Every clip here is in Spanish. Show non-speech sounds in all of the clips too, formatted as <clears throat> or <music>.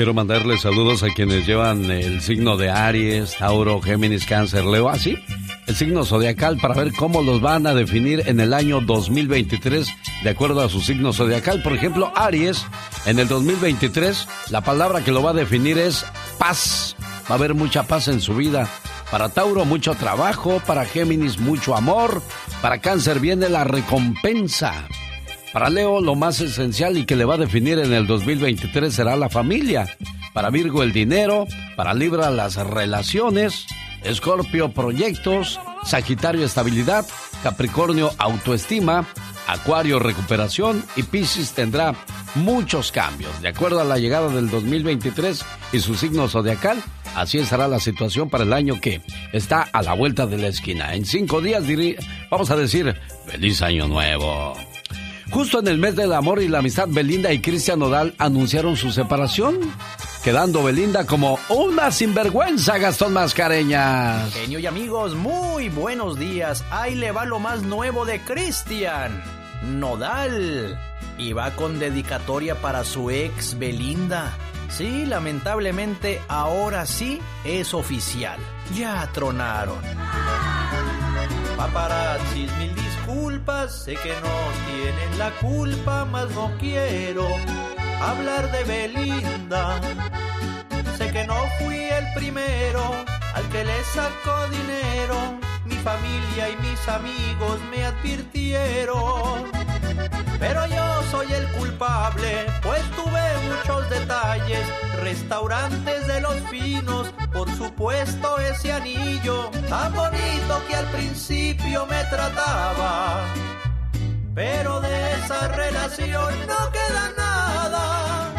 Quiero mandarle saludos a quienes llevan el signo de Aries, Tauro, Géminis, Cáncer, Leo, así, el signo zodiacal para ver cómo los van a definir en el año 2023 de acuerdo a su signo zodiacal. Por ejemplo, Aries, en el 2023, la palabra que lo va a definir es paz. Va a haber mucha paz en su vida. Para Tauro, mucho trabajo. Para Géminis, mucho amor. Para Cáncer viene la recompensa. Para Leo, lo más esencial y que le va a definir en el 2023 será la familia. Para Virgo, el dinero. Para Libra, las relaciones. Escorpio, proyectos. Sagitario, estabilidad. Capricornio, autoestima. Acuario, recuperación. Y Piscis tendrá muchos cambios. De acuerdo a la llegada del 2023 y su signo zodiacal, así estará la situación para el año que está a la vuelta de la esquina. En cinco días dirí- vamos a decir, feliz año nuevo. Justo en el mes del amor y la amistad, Belinda y Cristian Nodal anunciaron su separación, quedando Belinda como una sinvergüenza, Gastón Mascareñas. Genio y amigos, muy buenos días. Ahí le va lo más nuevo de Cristian. Nodal. Y va con dedicatoria para su ex Belinda. Sí, lamentablemente ahora sí es oficial. Ya tronaron. Paparazzis, mil disculpas, sé que no tienen la culpa, mas no quiero hablar de Belinda. Sé que no fui el primero al que le sacó dinero. Mi familia y mis amigos me advirtieron. Pero yo soy el culpable, pues tuve muchos detalles. Restaurantes de los finos, por supuesto ese anillo tan bonito que al principio me trataba. Pero de esa relación no queda nada.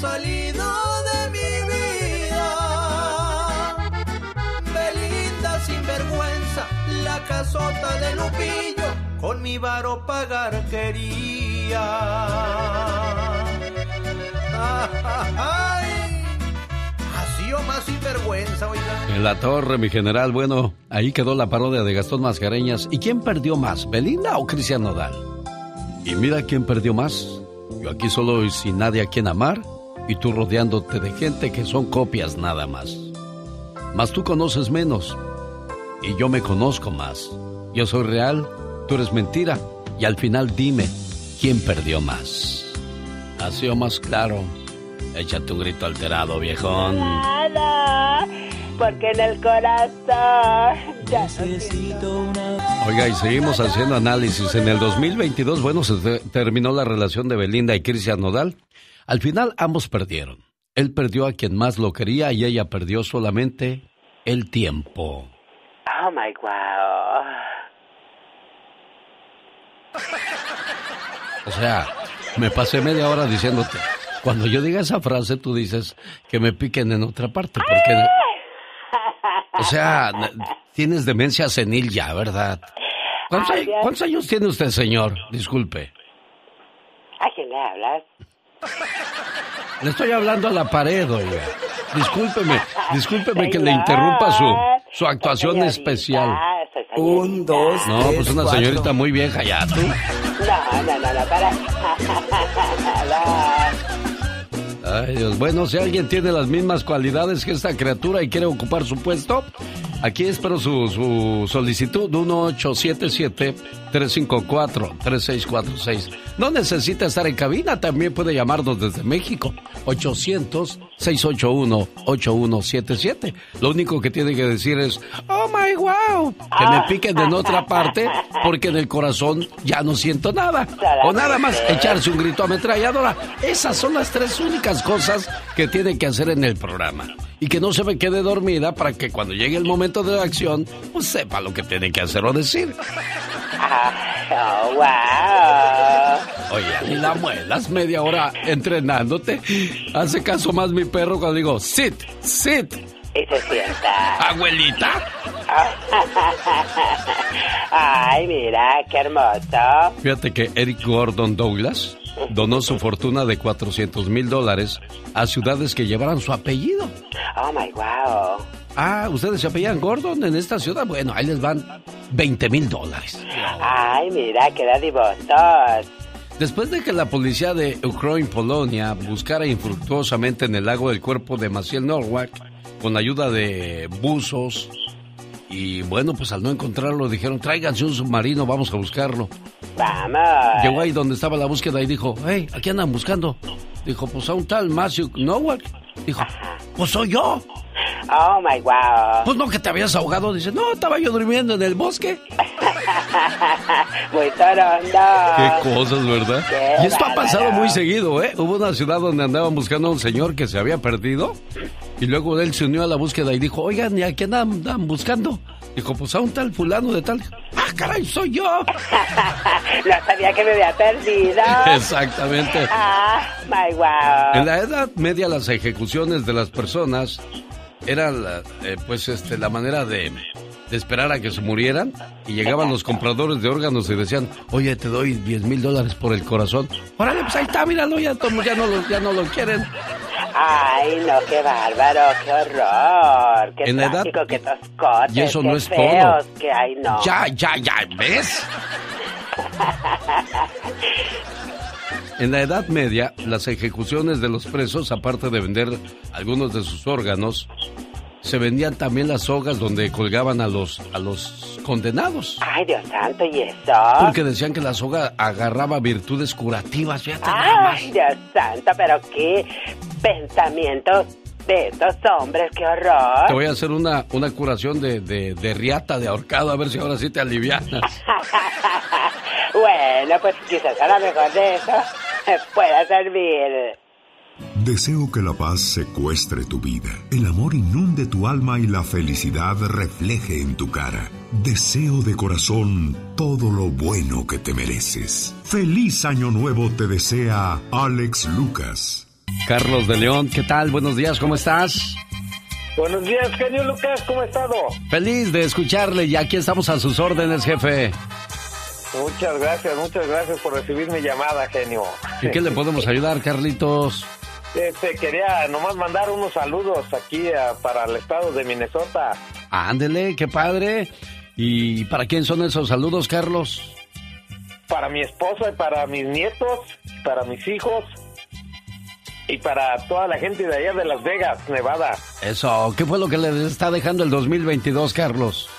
Salido de mi vida. Belinda sin vergüenza, la casota de Lupillo, con mi varo pagar quería. Ay, sinvergüenza, oiga. En la torre, mi general, bueno, ahí quedó la parodia de Gastón Mascareñas. ¿Y quién perdió más, Belinda o Cristian Nodal? Y mira quién perdió más. Yo aquí solo y sin nadie a quien amar, y tú rodeándote de gente que son copias nada más. Mas tú conoces menos, y yo me conozco más. Yo soy real, tú eres mentira, y al final dime, ¿quién perdió más? Así o más claro. Échate un grito alterado, viejón. Nada, porque en el corazón ya necesito una... Oiga, y seguimos haciendo análisis. En el 2022, bueno, se te- terminó la relación de Belinda y Cristian Nodal. Al final, ambos perdieron. Él perdió a quien más lo quería y ella perdió solamente el tiempo. Oh my wow. O sea, me pasé media hora diciéndote. Cuando yo diga esa frase, tú dices que me piquen en otra parte, porque... O sea, tienes demencia senil ya, ¿verdad? ¿Cuántos, años tiene usted, señor? Disculpe. ¿A quién le hablas? Le estoy hablando a la pared, oiga. Discúlpeme, discúlpeme que le interrumpa su, su actuación especial. Un, dos, No, pues una señorita muy vieja ya, tú. No, no, no, no, para. <laughs> Ay, Dios. Bueno, si alguien tiene las mismas cualidades que esta criatura y quiere ocupar su puesto, aquí espero su, su solicitud 1877-354-3646. No necesita estar en cabina, también puede llamarnos desde México. 800-681-8177. Lo único que tiene que decir es, oh my wow, que me piquen en otra parte porque en el corazón ya no siento nada. O nada más echarse un grito ametralladora. Esas son las tres únicas cosas que tiene que hacer en el programa. Y que no se me quede dormida para que cuando llegue el momento de la acción, pues sepa lo que tiene que hacer o decir. Oh, wow. Oye, la muelas media hora entrenándote. Hace caso más mi perro cuando digo, sit, sit. Y se sienta. Abuelita. Ay, mira, qué hermoso. Fíjate que Eric Gordon Douglas donó su fortuna de 400 mil dólares a ciudades que llevaran su apellido. Oh, my wow. Ah, ¿ustedes se apellidan Gordon en esta ciudad? Bueno, ahí les van 20 mil dólares. Ay, mira, qué dadivosos. Después de que la policía de Ukraine, Polonia, buscara infructuosamente en el lago el cuerpo de Maciel Norwalk, con ayuda de buzos, y bueno, pues al no encontrarlo dijeron, tráiganse un submarino, vamos a buscarlo. Vamos. Llegó ahí donde estaba la búsqueda y dijo, hey, ¿a quién andan buscando? Dijo, pues a un tal Matthew Norwalk. Dijo, pues soy yo. Oh, my wow. Pues no, que te habías ahogado. Dice, no, estaba yo durmiendo en el bosque. <laughs> Muy torondo. Qué cosas, ¿verdad? Qué y esto ha pasado muy seguido, ¿eh? Hubo una ciudad donde andaban buscando a un señor que se había perdido. Y luego él se unió a la búsqueda y dijo, oigan, ¿y a quién andan buscando? Dijo, pues a un tal fulano de tal. ¡Ah, caray, soy yo! <laughs> no sabía que me había perdido. <laughs> Exactamente. Ah, my wow. En la Edad Media las ejecuciones de las personas eran la- eh, pues este la manera de, de esperar a que se murieran y llegaban los compradores de órganos y decían, oye, te doy 10 mil dólares por el corazón. Órale, pues ahí está, míralo, ya, ya, no lo, ya no lo quieren. Ay, no, qué bárbaro, qué horror. Qué En la edad- trágico, qué toscotes, Y eso no es feos, todo. que ay, no. Ya, ya, ya, ¿ves? <laughs> En la Edad Media, las ejecuciones de los presos, aparte de vender algunos de sus órganos, se vendían también las sogas donde colgaban a los, a los condenados. Ay, Dios santo, ¿y eso? Porque decían que la soga agarraba virtudes curativas, fíjate. Ay, Dios santo, pero qué pensamientos de estos hombres, qué horror. Te voy a hacer una, una curación de, de, de riata, de ahorcado, a ver si ahora sí te alivianas. <laughs> bueno, pues quizás a lo mejor de eso <laughs> pueda servir. Deseo que la paz secuestre tu vida, el amor inunde tu alma y la felicidad refleje en tu cara. Deseo de corazón todo lo bueno que te mereces. Feliz año nuevo te desea Alex Lucas. Carlos de León, ¿qué tal? Buenos días, ¿cómo estás? Buenos días, genio Lucas, ¿cómo ha estado? Feliz de escucharle y aquí estamos a sus órdenes, jefe. Muchas gracias, muchas gracias por recibir mi llamada, genio. ¿En qué le podemos ayudar, Carlitos? Este, quería nomás mandar unos saludos aquí a- para el estado de Minnesota. Ándele, qué padre. ¿Y para quién son esos saludos, Carlos? Para mi esposa y para mis nietos, para mis hijos y para toda la gente de allá de Las Vegas, Nevada. Eso, ¿qué fue lo que le está dejando el 2022, Carlos?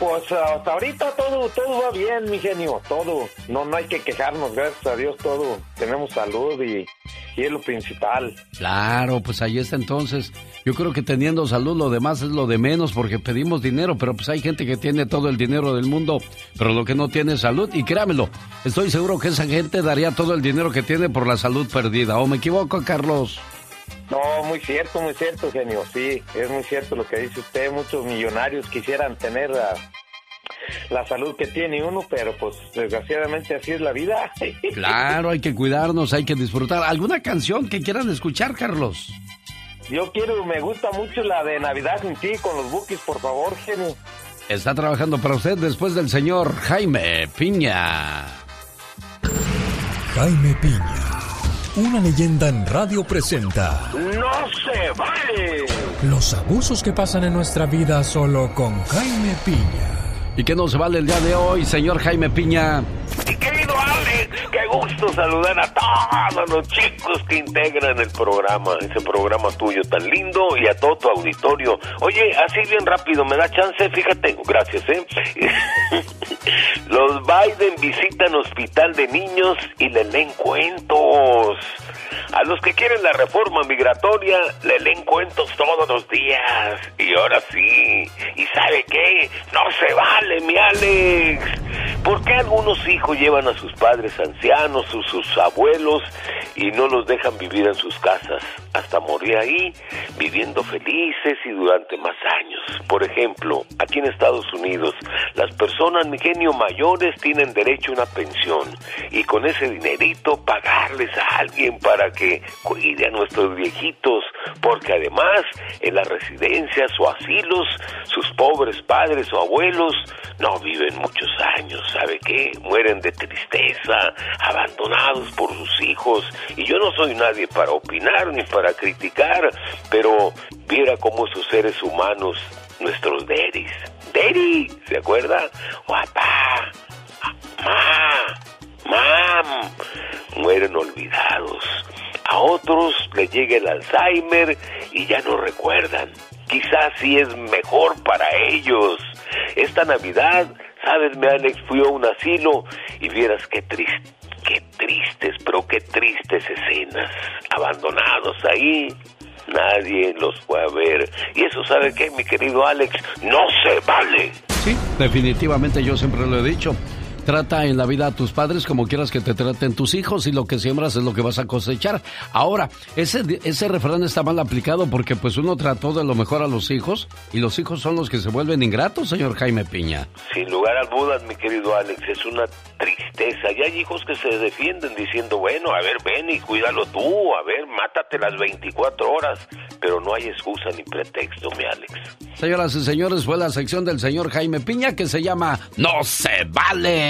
Pues hasta ahorita todo, todo va bien, mi genio, todo. No, no hay que quejarnos, gracias a Dios todo. Tenemos salud y, y es lo principal. Claro, pues ahí está entonces. Yo creo que teniendo salud lo demás es lo de menos porque pedimos dinero, pero pues hay gente que tiene todo el dinero del mundo, pero lo que no tiene es salud. Y créamelo, estoy seguro que esa gente daría todo el dinero que tiene por la salud perdida. ¿O me equivoco, Carlos? No, muy cierto, muy cierto, genio. Sí, es muy cierto lo que dice usted. Muchos millonarios quisieran tener la, la salud que tiene uno, pero pues desgraciadamente así es la vida. <laughs> Claro, hay que cuidarnos, hay que disfrutar. ¿Alguna canción que quieran escuchar, Carlos? Yo quiero, me gusta mucho la de Navidad sin ti con los Bookies, por favor, genio. está trabajando para usted después del señor Jaime Piña. Jaime Piña, una leyenda en radio presenta. ¡No se vale! Los abusos que pasan en nuestra vida solo con Jaime Piña. ¿Y qué nos vale el día de hoy, señor Jaime Piña? Y querido Alex, qué gusto saludar a todos los chicos que integran el programa, ese programa tuyo tan lindo y a todo tu auditorio. Oye, así bien rápido, ¿me da chance? Fíjate, gracias, ¿eh? <laughs> los Biden visitan hospital de niños y le leen cuentos. A los que quieren la reforma migratoria le leen cuentos todos los días. Y ahora sí. ¿Y sabe qué? No se vale, mi Alex. ¿Por qué algunos hijos llevan a sus padres ancianos o sus abuelos y no los dejan vivir en sus casas hasta morir ahí, viviendo felices y durante más años? Por ejemplo, aquí en Estados Unidos, las personas, mi genio, mayores tienen derecho a una pensión y con ese dinerito pagarles a alguien para que cuide a nuestros viejitos, porque además en las residencias o asilos, sus pobres padres o abuelos no viven muchos años, ¿sabe qué? Mueren de tristeza, abandonados por sus hijos, y yo no soy nadie para opinar ni para criticar, pero viera cómo esos seres humanos, nuestros daddies, daddy, ¿se acuerda? Papá, mamá, mam, mueren olvidados. A otros les llega el Alzheimer y ya no recuerdan. Quizás sí es mejor para ellos. Esta Navidad, sabes, mi Alex, fui a un asilo y vieras qué triste, qué tristes, pero qué tristes escenas. Abandonados ahí, nadie los fue a ver. Y eso, ¿sabe qué, mi querido Alex? No se vale. Sí, definitivamente yo siempre lo he dicho. Trata en la vida a tus padres como quieras que te traten tus hijos y lo que siembras es lo que vas a cosechar. Ahora, ese, ese refrán está mal aplicado porque pues uno trató de lo mejor a los hijos y los hijos son los que se vuelven ingratos, señor Jaime Piña. Sin lugar a dudas, mi querido Alex, es una tristeza. Y hay hijos que se defienden diciendo, bueno, a ver, ven y cuídalo tú, a ver, mátate las 24 horas. Pero no hay excusa ni pretexto, mi Alex. Señoras y señores, fue la sección del señor Jaime Piña que se llama No se vale.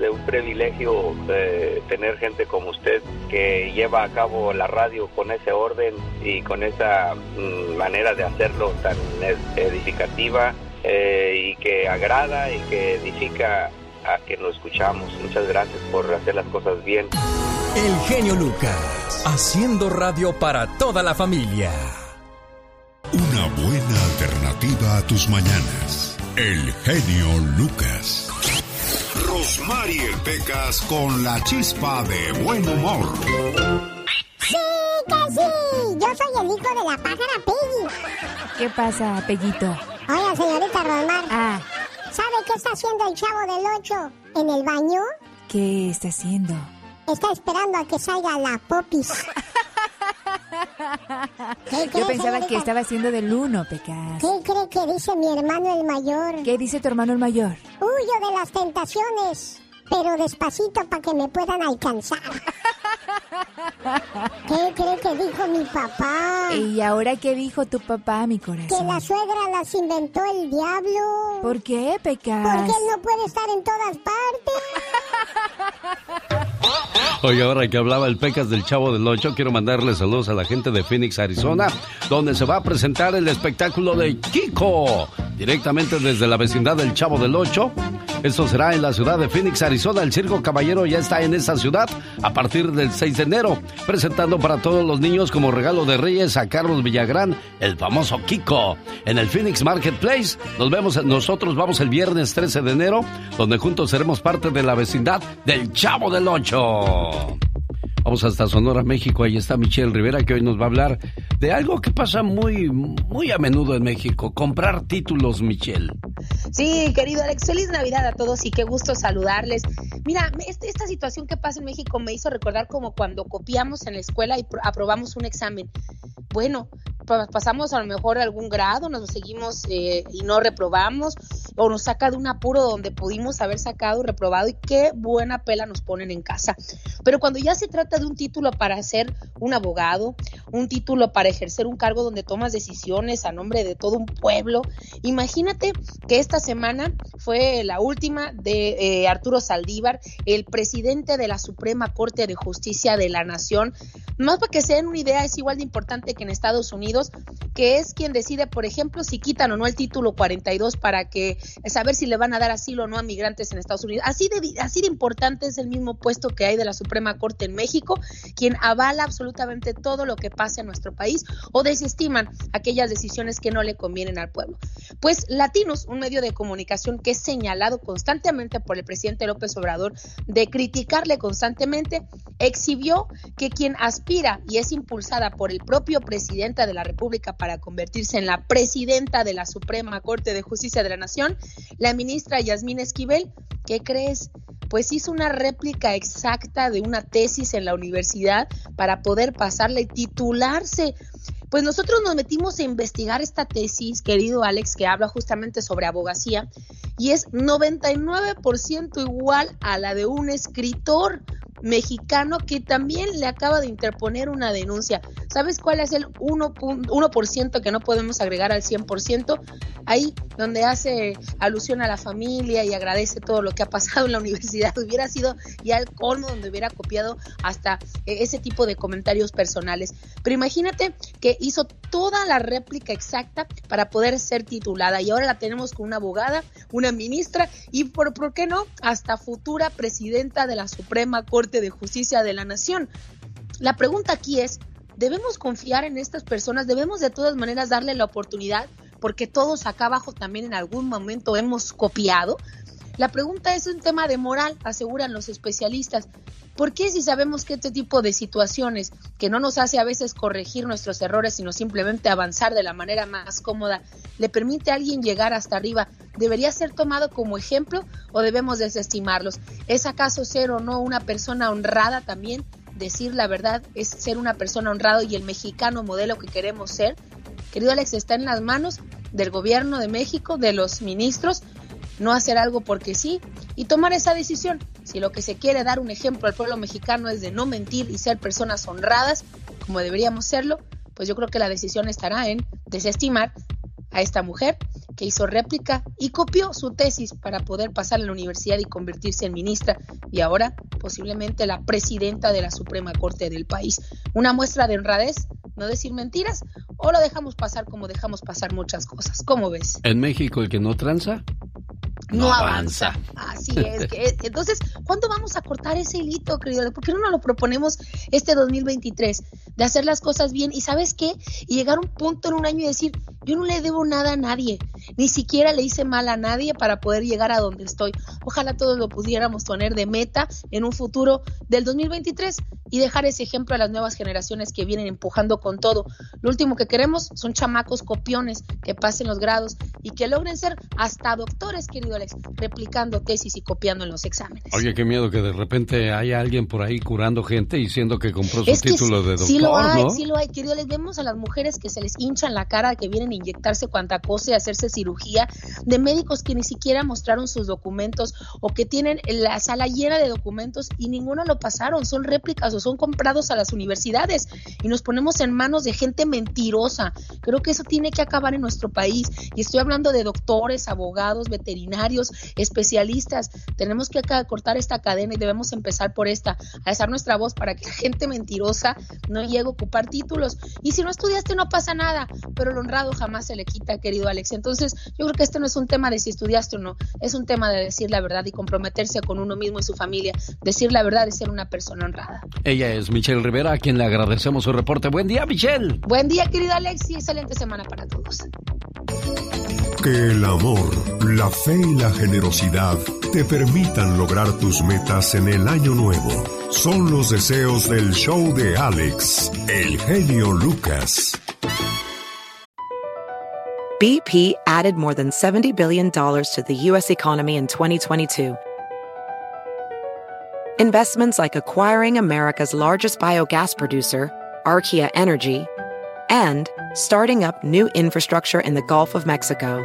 es un privilegio eh, tener gente como usted que lleva a cabo la radio con ese orden y con esa mm, manera de hacerlo tan edificativa eh, y que agrada y que edifica a que lo escuchamos. Muchas gracias por hacer las cosas bien. El genio Lucas, haciendo radio para toda la familia. Una buena alternativa a tus mañanas. El genio Lucas. Rosmarie Pecas con la chispa de buen humor. Sí, que sí. Yo soy el hijo de la pájara Peggy. ¿Qué pasa, Peguito? Oiga, señorita Rosmar. Ah. ¿Sabe qué está haciendo el chavo del 8 en el baño? ¿Qué está haciendo? Está esperando a que salga la popis. <laughs> Yo pensaba que estaba haciendo del uno, Pecas. ¿Qué cree que dice mi hermano el mayor? ¿Qué dice tu hermano el mayor? Huyo de las tentaciones, pero despacito para que me puedan alcanzar. ¿Qué cree que dijo mi papá? ¿Y ahora qué dijo tu papá, mi corazón? Que la suegra las inventó el diablo. ¿Por qué, Pecas? Porque él no puede estar en todas partes. <laughs> Oye, ahora que hablaba el Pecas del Chavo del Ocho, quiero mandarle saludos a la gente de Phoenix, Arizona, donde se va a presentar el espectáculo de Kiko, directamente desde la vecindad del Chavo del Ocho. Esto será en la ciudad de Phoenix, Arizona. El Circo Caballero ya está en esa ciudad a partir del 6 de enero, presentando para todos los niños como regalo de Reyes a Carlos Villagrán, el famoso Kiko, en el Phoenix Marketplace. Nos vemos, nosotros vamos el viernes 13 de enero, donde juntos seremos parte de la vecindad del Chavo del Ocho. Vamos hasta Sonora, México. Ahí está Michelle Rivera, que hoy nos va a hablar de algo que pasa muy, muy a menudo en México. Comprar títulos, Michelle. Sí, querido Alex, feliz Navidad a todos y qué gusto saludarles. Mira, este, esta situación que pasa en México me hizo recordar como cuando copiamos en la escuela y aprobamos un examen. Bueno, pasamos a lo mejor algún grado, nos seguimos eh, y no reprobamos, o nos saca de un apuro donde pudimos haber sacado reprobado y qué buena pela nos ponen en casa. Pero cuando ya se trata de un título para ser un abogado, un título para ejercer un cargo donde tomas decisiones a nombre de todo un pueblo, imagínate que esta semana fue la última de eh, Arturo Saldívar, el presidente de la Suprema Corte de Justicia de la Nación. Más para que se den una idea, es igual de importante que en Estados Que es quien decide, por ejemplo, si quitan o no el título 42 para que saber si le van a dar asilo o no a migrantes en Estados Unidos. Así de, así de importante es el mismo puesto que hay de la Suprema Corte en México, quien avala absolutamente todo lo que pasa en nuestro país o desestiman aquellas decisiones que no le convienen al pueblo. Pues Latinos, un medio de comunicación que es señalado constantemente por el presidente López Obrador de criticarle constantemente, exhibió que quien aspira y es impulsada por el propio presidente de la República para convertirse en la presidenta de la Suprema Corte de Justicia de la Nación, la ministra Yasmín Esquivel, ¿qué crees? Pues hizo una réplica exacta de una tesis en la universidad para poder pasarla y titularse. Pues nosotros nos metimos a investigar esta tesis, querido Alex, que habla justamente sobre abogacía, y es 99% igual a la de un escritor mexicano que también le acaba de interponer una denuncia. ¿Sabes cuál es el 1%, que no podemos agregar al 100%? Ahí donde hace alusión a la familia y agradece todo lo que ha pasado en la <laughs> universidad. Hubiera sido ya el colmo donde hubiera copiado hasta eh, ese tipo de comentarios personales. Pero imagínate que hizo toda la réplica exacta para poder ser titulada y ahora la tenemos con una abogada, una ministra y por, ¿por qué no? Hasta futura presidenta de la Suprema Corte de Justicia de la Nación. La pregunta aquí es, ¿debemos confiar en estas personas? ¿Debemos de todas maneras darle la oportunidad? Porque todos acá abajo también en algún momento hemos copiado. La pregunta es un tema de moral, aseguran los especialistas. ¿Por qué si sabemos que este tipo de situaciones, que no nos hace a veces corregir nuestros errores, sino simplemente avanzar de la manera más cómoda, le permite a alguien llegar hasta arriba, debería ser tomado como ejemplo o debemos desestimarlos? ¿Es acaso ser o no una persona honrada también? Decir la verdad es ser una persona honrada y el mexicano modelo que queremos ser. Querido Alex, está en las manos del gobierno de México, de los ministros, no hacer algo porque sí y tomar esa decisión. Si lo que se quiere dar un ejemplo al pueblo mexicano es de no mentir y ser personas honradas, como deberíamos serlo, pues yo creo que la decisión estará en desestimar a esta mujer que hizo réplica y copió su tesis para poder pasar a la universidad y convertirse en ministra y ahora posiblemente la presidenta de la Suprema Corte del país. Una muestra de honradez, no decir mentiras, o lo dejamos pasar como dejamos pasar muchas cosas. ¿Cómo ves? En México el que no tranza no, avanza. Así es. Que, entonces, ¿cuándo vamos a cortar ese hilito, querido? ¿Por qué no nos lo proponemos este 2023? De hacer las cosas bien y ¿sabes qué? Y llegar a un punto en un año y decir, yo no le debo nada a nadie, ni siquiera le hice mal a nadie para poder llegar a donde estoy. Ojalá todos lo pudiéramos poner de meta en un futuro del 2023 y dejar ese ejemplo a las nuevas generaciones que vienen empujando con todo. Lo último que queremos son chamacos copiones que pasen los grados y que logren ser hasta doctores, querido Replicando tesis y copiando en los exámenes. Oye, qué miedo que de repente haya alguien por ahí curando gente diciendo que compró su título de doctor. Sí lo hay, sí lo hay, querido Alex. Vemos a las mujeres que se les hinchan la cara, que vienen a inyectarse cuanta cosa y hacerse cirugía, de médicos que ni siquiera mostraron sus documentos o que tienen la sala llena de documentos y ninguno lo pasaron, son réplicas o son comprados a las universidades y nos ponemos en manos de gente mentirosa. Creo que eso tiene que acabar en nuestro país y estoy hablando de doctores, abogados, veterinarios, especialistas. Tenemos que cortar esta cadena y debemos empezar por esta, a alzar nuestra voz para que la gente mentirosa no llegue a ocupar títulos. Y si no estudiaste no pasa nada, pero el honrado jamás se le quita, querido Alex. Entonces, yo creo que este no es un tema de si estudiaste o no, es un tema de decir la verdad y comprometerse con uno mismo y su familia. Decir la verdad es ser una persona honrada. Ella es Michelle Rivera, a quien le agradecemos su reporte. Buen día, Michelle. Buen día, querido Alex, y excelente semana para todos. Que el amor, la fe y la generosidad te permitan lograr tus metas en el año nuevo. Son los deseos del show de Alex, el genio Lucas. BP added more than $70 billion to the U.S. economy in 2022. Investments like acquiring America's largest biogas producer, Archaea Energy, and starting up new infrastructure in the Gulf of Mexico.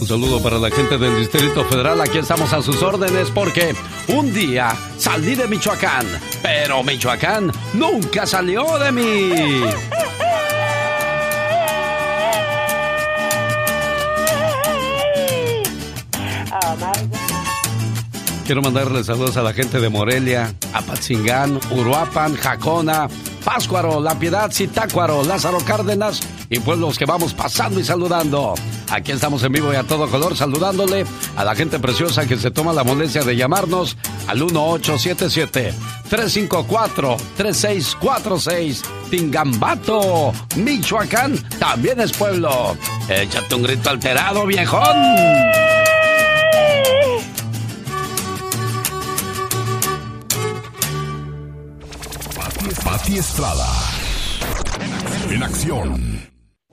Un saludo para la gente del Distrito Federal. Aquí estamos a sus órdenes porque un día salí de Michoacán, pero Michoacán nunca salió de mí. Quiero mandarle saludos a la gente de Morelia, Apatzingán, Uruapan, Jacona, Páscuaro, La Piedad, Zitácuaro, Lázaro Cárdenas y pueblos que vamos pasando y saludando. Aquí estamos en vivo y a todo color saludándole a la gente preciosa que se toma la molestia de llamarnos al 1877-354-3646. Tingambato, Michoacán, también es pueblo. Échate un grito alterado, viejón. Pati Estrada. En acción.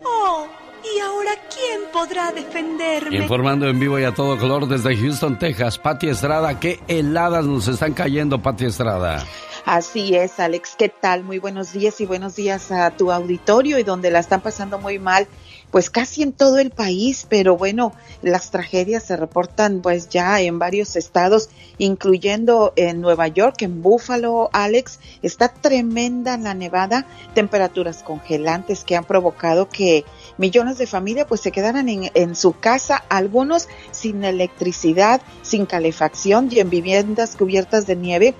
Oh, ¿y ahora quién podrá defenderme? Informando en vivo y a todo color desde Houston, Texas, Pati Estrada. ¿Qué heladas nos están cayendo, Pati Estrada? Así es, Alex. ¿Qué tal? Muy buenos días y buenos días a tu auditorio y donde la están pasando muy mal pues casi en todo el país, pero bueno, las tragedias se reportan pues ya en varios estados, incluyendo en Nueva York, en Buffalo, Alex, está tremenda la nevada, temperaturas congelantes que han provocado que millones de familias pues se quedaran en, en su casa, algunos sin electricidad, sin calefacción y en viviendas cubiertas de nieve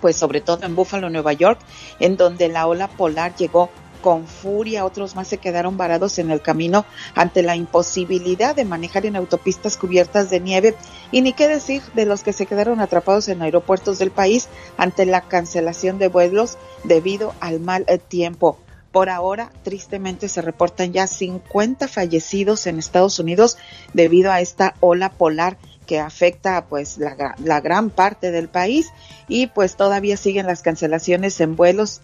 pues sobre todo en Buffalo, Nueva York, en donde la ola polar llegó con furia, otros más se quedaron varados en el camino ante la imposibilidad de manejar en autopistas cubiertas de nieve y ni qué decir de los que se quedaron atrapados en aeropuertos del país ante la cancelación de vuelos debido al mal eh, tiempo. Por ahora, tristemente, se reportan ya 50 fallecidos en Estados Unidos debido a esta ola polar que afecta pues la, la gran parte del país y pues todavía siguen las cancelaciones en vuelos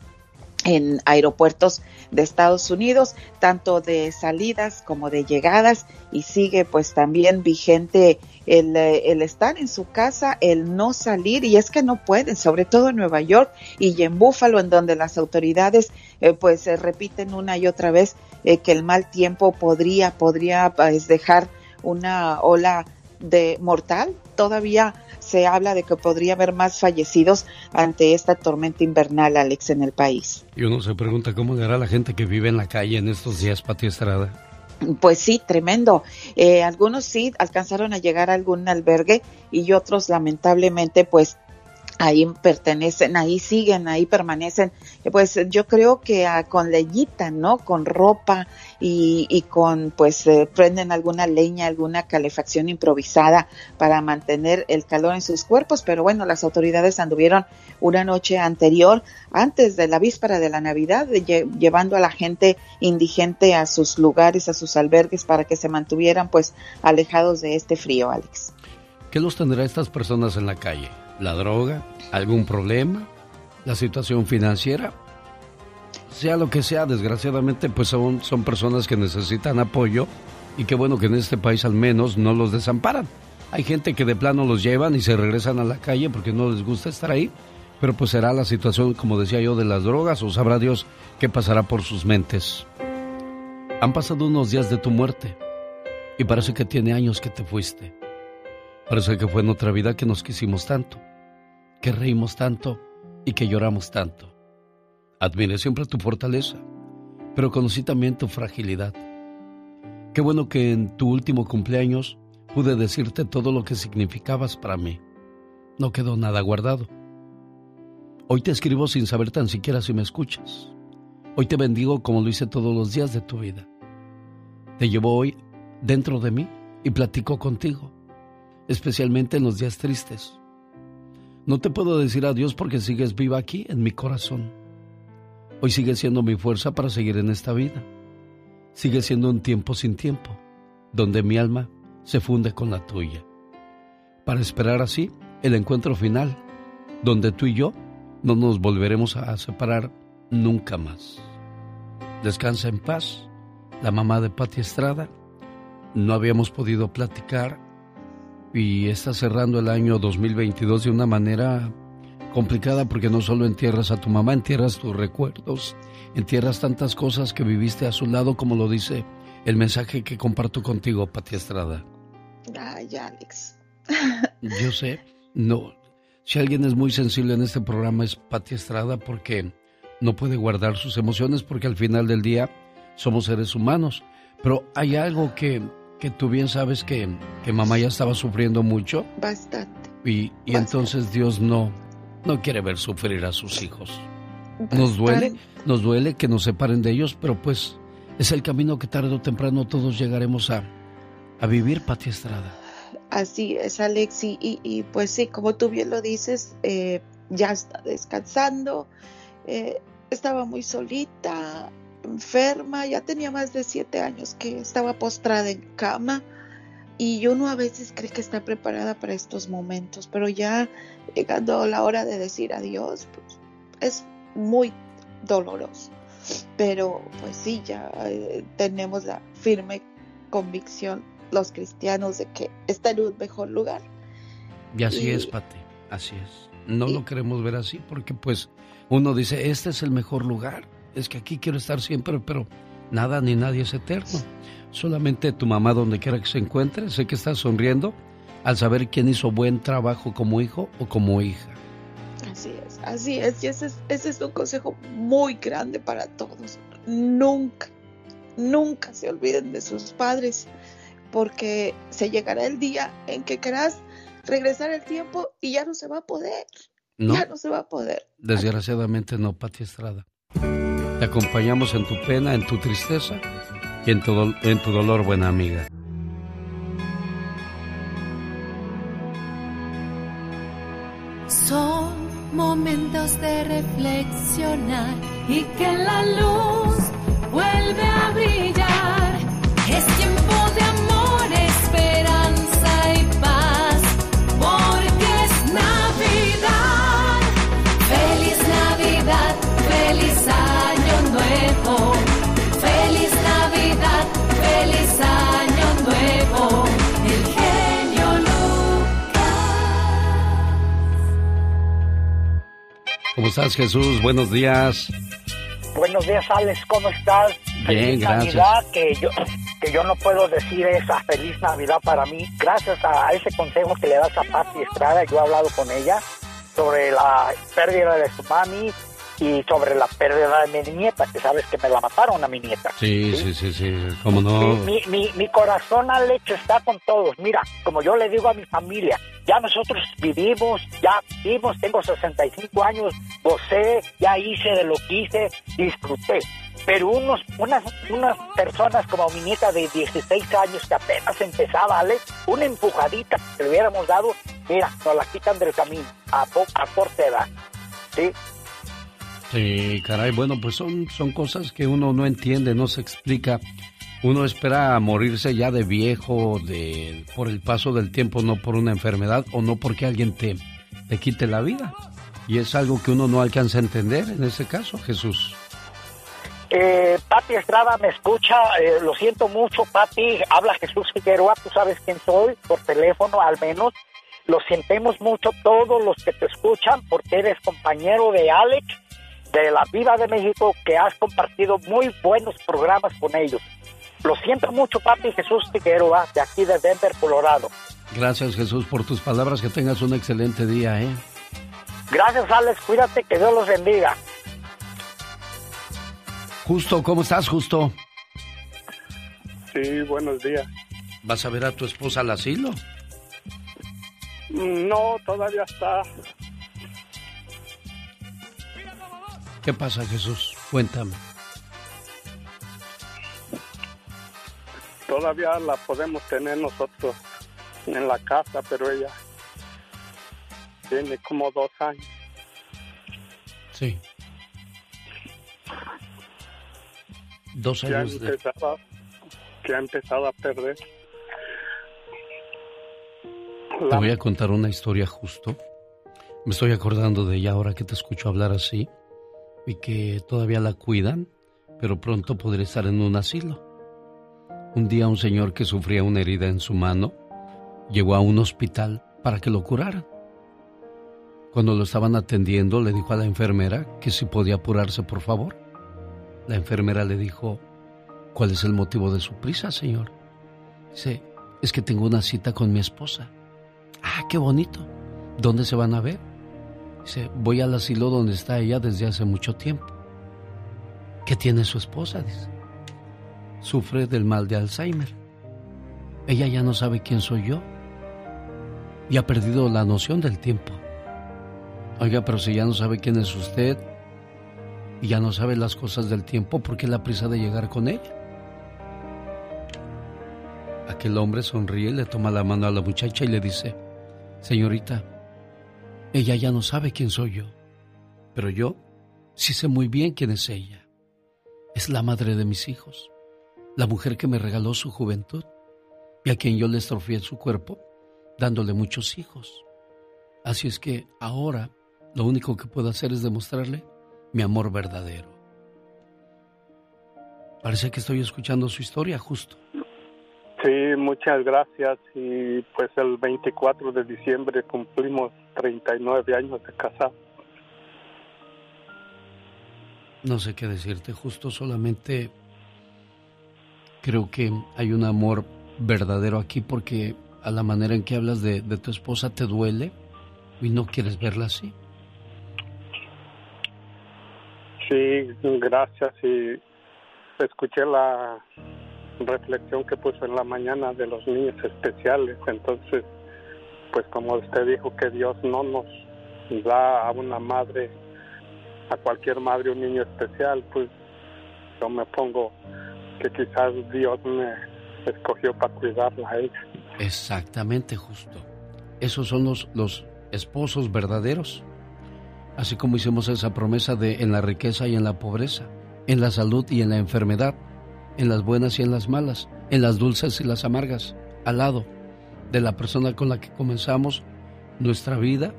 en aeropuertos de Estados Unidos, tanto de salidas como de llegadas, y sigue pues también vigente el, eh, el, estar en su casa, el no salir, y es que no pueden, sobre todo en Nueva York y en Búfalo, en donde las autoridades eh, pues se repiten una y otra vez eh, que el mal tiempo podría, podría pues, dejar una ola de mortal. Todavía se habla de que podría haber más fallecidos ante esta tormenta invernal, Alex, en el país. Y uno se pregunta cómo le hará la gente que vive en la calle en estos días, Pati Estrada. Pues sí, tremendo. Eh, algunos sí alcanzaron a llegar a algún albergue y otros lamentablemente pues ahí pertenecen, ahí siguen, ahí permanecen. Pues yo creo que ah, con leñita, ¿no? Con ropa y, y con, pues, eh, prenden alguna leña, alguna calefacción improvisada para mantener el calor en sus cuerpos. Pero bueno, las autoridades anduvieron una noche anterior, antes de la víspera de la Navidad, llevando a la gente indigente a sus lugares, a sus albergues, para que se mantuvieran, pues, alejados de este frío, Alex. ¿Qué los tendrá estas personas en la calle? la droga, algún problema, la situación financiera, sea lo que sea, desgraciadamente, pues son, son personas que necesitan apoyo y qué bueno que en este país al menos no los desamparan. Hay gente que de plano los llevan y se regresan a la calle porque no les gusta estar ahí, pero pues será la situación, como decía yo, de las drogas o sabrá Dios qué pasará por sus mentes. Han pasado unos días de tu muerte y parece que tiene años que te fuiste. Parece que fue en otra vida que nos quisimos tanto que reímos tanto y que lloramos tanto. Admiré siempre tu fortaleza, pero conocí también tu fragilidad. Qué bueno que en tu último cumpleaños pude decirte todo lo que significabas para mí. No quedó nada guardado. Hoy te escribo sin saber tan siquiera si me escuchas. Hoy te bendigo como lo hice todos los días de tu vida. Te llevo hoy dentro de mí y platico contigo, especialmente en los días tristes. No te puedo decir adiós porque sigues viva aquí en mi corazón. Hoy sigue siendo mi fuerza para seguir en esta vida. Sigue siendo un tiempo sin tiempo, donde mi alma se funde con la tuya. Para esperar así el encuentro final, donde tú y yo no nos volveremos a separar nunca más. Descansa en paz, la mamá de Pati Estrada. No habíamos podido platicar y está cerrando el año 2022 de una manera complicada porque no solo entierras a tu mamá, entierras tus recuerdos, entierras tantas cosas que viviste a su lado, como lo dice el mensaje que comparto contigo, Pati Estrada. Ay, Alex. Yo sé, no. Si alguien es muy sensible en este programa es Pati Estrada porque no puede guardar sus emociones porque al final del día somos seres humanos. Pero hay algo que, que tú bien sabes que, que mamá ya estaba sufriendo mucho. Bastante. Y, y entonces Dios no, no quiere ver sufrir a sus hijos. Nos duele, nos duele que nos separen de ellos, pero pues es el camino que tarde o temprano todos llegaremos a, a vivir, Pati Estrada. Así es, Alex, y, y, pues sí, como tú bien lo dices, eh, ya está descansando, eh, estaba muy solita, enferma, ya tenía más de siete años que estaba postrada en cama y uno a veces cree que está preparada para estos momentos, pero ya llegando la hora de decir adiós, pues es muy doloroso. Pero pues sí, ya eh, tenemos la firme convicción los cristianos de que está en un mejor lugar. Y así es, Pati, así es. No lo queremos ver así porque pues uno dice, este es el mejor lugar, es que aquí quiero estar siempre, pero nada ni nadie es eterno. Solamente tu mamá, donde quiera que se encuentre, sé que está sonriendo al saber quién hizo buen trabajo como hijo o como hija. Así es, así es, y ese es, ese es un consejo muy grande para todos. Nunca, nunca se olviden de sus padres, porque se llegará el día en que querás regresar el tiempo y ya no se va a poder. Ya no se va a poder. Desgraciadamente no, Pati Estrada. Te acompañamos en tu pena, en tu tristeza y en tu, en tu dolor, buena amiga. Son momentos de reflexionar y que la luz vuelve a brillar. Estás, Jesús? Buenos días. Buenos días, Alex, ¿cómo estás? Bien, feliz gracias. Navidad, que yo, que yo no puedo decir esa feliz Navidad para mí. Gracias a ese consejo que le das a Patti Estrada, yo he hablado con ella sobre la pérdida de su mami y sobre la pérdida de mi nieta, que sabes que me la mataron a mi nieta. Sí, sí, sí, sí. ¿Cómo no? Mi, mi, mi corazón, Alex, está con todos. Mira, como yo le digo a mi familia, ya nosotros vivimos, ya vivimos, tengo 65 años, gocé, ya hice de lo que hice, disfruté. Pero unos, unas, unas personas como mi nieta de 16 años que apenas empezaba, Alex, una empujadita que le hubiéramos dado, mira, nos la quitan del camino a, po- a corta edad. ¿sí? Sí, caray, bueno, pues son, son cosas que uno no entiende, no se explica. Uno espera morirse ya de viejo, de por el paso del tiempo, no por una enfermedad o no porque alguien te, te quite la vida. Y es algo que uno no alcanza a entender en ese caso, Jesús. Eh, Pati Estrada me escucha, eh, lo siento mucho, Pati, habla Jesús Figueroa, tú sabes quién soy, por teléfono al menos. Lo sentimos mucho todos los que te escuchan porque eres compañero de Alex, de la Viva de México, que has compartido muy buenos programas con ellos. Lo siento mucho, Pati Jesús Figueroa, de aquí de Denver, Colorado. Gracias, Jesús, por tus palabras. Que tengas un excelente día, ¿eh? Gracias, Alex, cuídate, que Dios los bendiga. Justo, ¿cómo estás, Justo? Sí, buenos días. ¿Vas a ver a tu esposa al asilo? No, todavía está. ¿Qué pasa, Jesús? Cuéntame. Todavía la podemos tener nosotros en la casa, pero ella tiene como dos años. Sí. Dos Que ha años de... que ha empezado a perder. Te voy a contar una historia justo. Me estoy acordando de ella ahora que te escucho hablar así y que todavía la cuidan, pero pronto podré estar en un asilo. Un día un señor que sufría una herida en su mano llegó a un hospital para que lo curaran. Cuando lo estaban atendiendo le dijo a la enfermera que si podía apurarse por favor. La enfermera le dijo, ¿cuál es el motivo de su prisa, señor? Dice, es que tengo una cita con mi esposa. Ah, qué bonito. ¿Dónde se van a ver? Dice, voy al asilo donde está ella desde hace mucho tiempo. ¿Qué tiene su esposa? Dice. Sufre del mal de Alzheimer. Ella ya no sabe quién soy yo. Y ha perdido la noción del tiempo. Oiga, pero si ya no sabe quién es usted y ya no sabe las cosas del tiempo, ¿por qué la prisa de llegar con ella? Aquel hombre sonríe, le toma la mano a la muchacha y le dice, Señorita, ella ya no sabe quién soy yo, pero yo sí sé muy bien quién es ella. Es la madre de mis hijos, la mujer que me regaló su juventud y a quien yo le estrofié su cuerpo, dándole muchos hijos. Así es que ahora lo único que puedo hacer es demostrarle mi amor verdadero. Parece que estoy escuchando su historia justo. Sí, muchas gracias. Y pues el 24 de diciembre cumplimos 39 años de casado. No sé qué decirte, justo solamente creo que hay un amor verdadero aquí porque a la manera en que hablas de, de tu esposa te duele y no quieres verla así. Sí, gracias. Y escuché la reflexión que puso en la mañana de los niños especiales. Entonces, pues como usted dijo que Dios no nos da a una madre, a cualquier madre un niño especial, pues yo me pongo que quizás Dios me escogió para cuidarla a ella. Exactamente, justo. Esos son los, los esposos verdaderos. Así como hicimos esa promesa de en la riqueza y en la pobreza, en la salud y en la enfermedad, en las buenas y en las malas, en las dulces y las amargas, al lado de la persona con la que comenzamos nuestra vida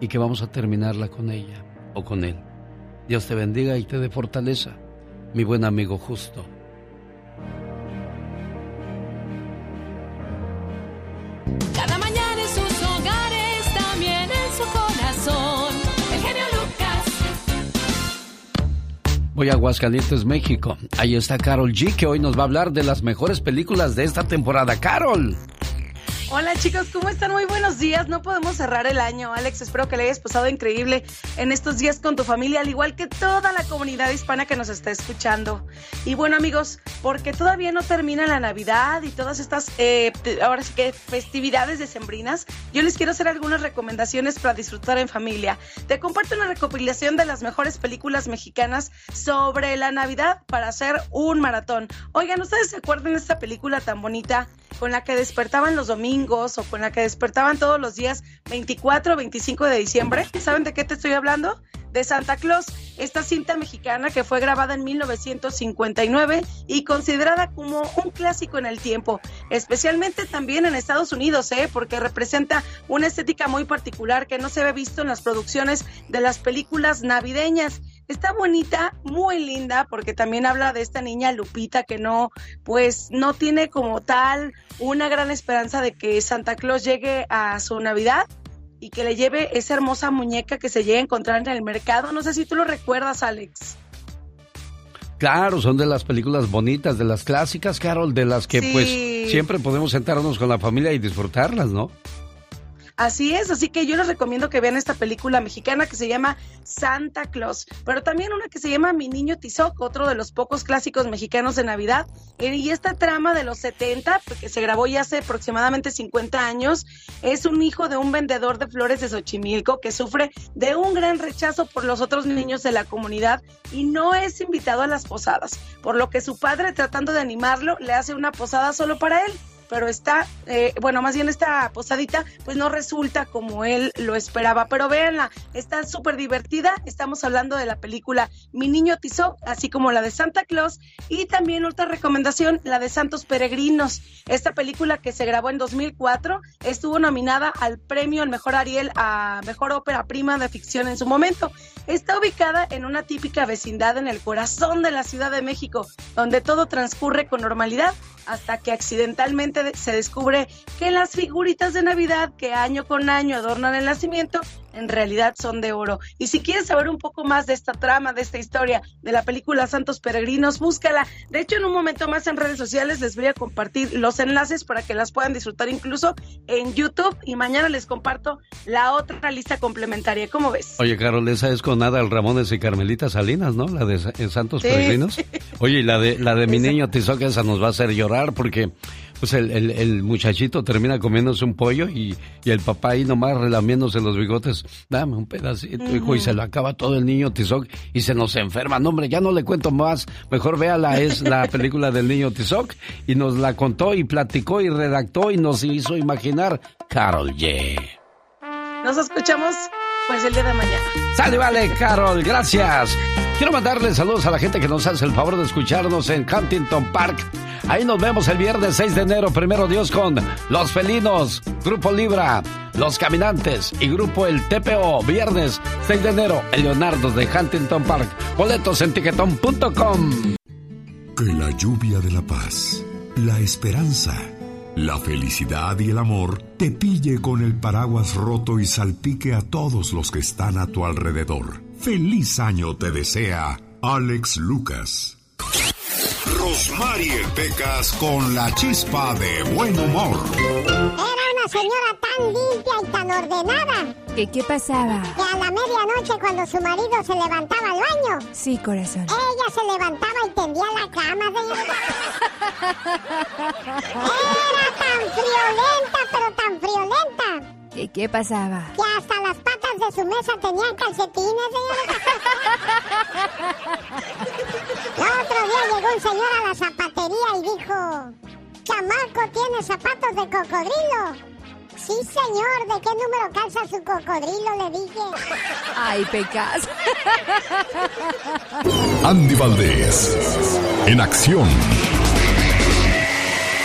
y que vamos a terminarla con ella o con él. Dios te bendiga y te dé fortaleza, mi buen amigo justo. Cada mañana en sus hogares, también en su corazón. El genio Lucas. Voy a Aguascalientes, México. Ahí está Carol G, que hoy nos va a hablar de las mejores películas de esta temporada. Carol. Hola chicos, ¿cómo están? Muy buenos días. No podemos cerrar el año, Alex. Espero que le hayas pasado increíble en estos días con tu familia, al igual que toda la comunidad hispana que nos está escuchando. Y bueno amigos, porque todavía no termina la Navidad y todas estas, eh, ahora sí que festividades decembrinas, yo les quiero hacer algunas recomendaciones para disfrutar en familia. Te comparto una recopilación de las mejores películas mexicanas sobre la Navidad para hacer un maratón. Oigan, ¿ustedes se acuerdan de esta película tan bonita con la que despertaban los domingos o con la que despertaban todos los días 24 o 25 de diciembre? ¿Saben de qué te estoy hablando? De Santa Claus, esta cinta mexicana que fue grabada en 1959 y considerada como un clásico en el tiempo, especialmente también en Estados Unidos, ¿eh? porque representa una estética muy particular que no se ve visto en las producciones de las películas navideñas. Está bonita, muy linda, porque también habla de esta niña Lupita que no, pues no tiene como tal una gran esperanza de que Santa Claus llegue a su Navidad y que le lleve esa hermosa muñeca que se llega a encontrar en el mercado. No sé si tú lo recuerdas, Alex. Claro, son de las películas bonitas, de las clásicas, Carol, de las que Sí. pues siempre podemos sentarnos con la familia y disfrutarlas, ¿no? Así es, así que yo les recomiendo que vean esta película mexicana que se llama Santa Claus, pero también una que se llama Mi Niño Tizoc, otro de los pocos clásicos mexicanos de Navidad. Eh, Y esta trama de los 70, que se grabó ya hace aproximadamente 50 años, es un hijo de un vendedor de flores de Xochimilco que sufre de un gran rechazo por los otros niños de la comunidad y no es invitado a las posadas, por lo que su padre tratando de animarlo le hace una posada solo para él pero está, eh, bueno, más bien esta posadita, pues no resulta como él lo esperaba. Pero véanla, está súper divertida. Estamos hablando de la película Mi Niño Tizoc, así como la de Santa Claus, y también otra recomendación, la de Santos Peregrinos. Esta película que se grabó en 2004 estuvo nominada al premio al mejor Ariel a mejor ópera prima de ficción en su momento. Está ubicada en una típica vecindad en el corazón de la Ciudad de México, donde todo transcurre con normalidad hasta que accidentalmente se descubre que las figuritas de Navidad que año con año adornan el nacimiento en realidad son de oro. Y si quieres saber un poco más de esta trama, de esta historia de la película Santos Peregrinos, búscala. De hecho, en un momento más en redes sociales les voy a compartir los enlaces para que las puedan disfrutar incluso en YouTube y mañana les comparto la otra lista complementaria. ¿Cómo ves? Oye, Carol, esa es con Ada Ramones y Carmelita Salinas, ¿no? La de Santos Sí. Peregrinos. <laughs> Oye, y la de, la de mi niño Tizoc, esa nos va a hacer llorar porque pues el, el- el muchachito termina comiéndose un pollo y, y el papá ahí nomás relamiéndose los bigotes. Dame un pedacito, hijo, y se lo acaba todo el niño Tizoc y se nos enferma. No, hombre, ya no le cuento más. Mejor véala, es la <laughs> película del niño Tizoc y nos la contó y platicó y redactó y nos hizo imaginar Carol G. Nos escuchamos pues el día de mañana. Sale, vale, Carol, gracias. Quiero mandarle saludos a la gente que nos hace el favor de escucharnos en Huntington Park. Ahí nos vemos el viernes 6 de enero, primero Dios, con Los Felinos, Grupo Libra, Los Caminantes y Grupo El TPO. Viernes 6 de enero, el Leonardo de Huntington Park. Boletos en tiquetón.com. Que la lluvia de la paz, la esperanza, la felicidad y el amor te pille con el paraguas roto y salpique a todos los que están a tu alrededor. Feliz año te desea Alex Lucas. Rosmarie Pecas con la chispa de buen humor. Era una señora tan limpia y tan ordenada ¿Qué, qué pasaba? que a la medianoche cuando su marido se levantaba al baño, Sí, corazón. ella se levantaba y tendía la cama, señora. <laughs> Era tan friolenta, pero tan friolenta, ¿Qué, qué pasaba? que hasta las patas de su mesa tenían calcetines, señora. <laughs> El otro día llegó un señor a la zapatería y dijo, chamaco, ¿tiene zapatos de cocodrilo? Sí, señor, ¿de qué número calza su cocodrilo? Le dije. Ay, pecas. Andy Valdés, en acción.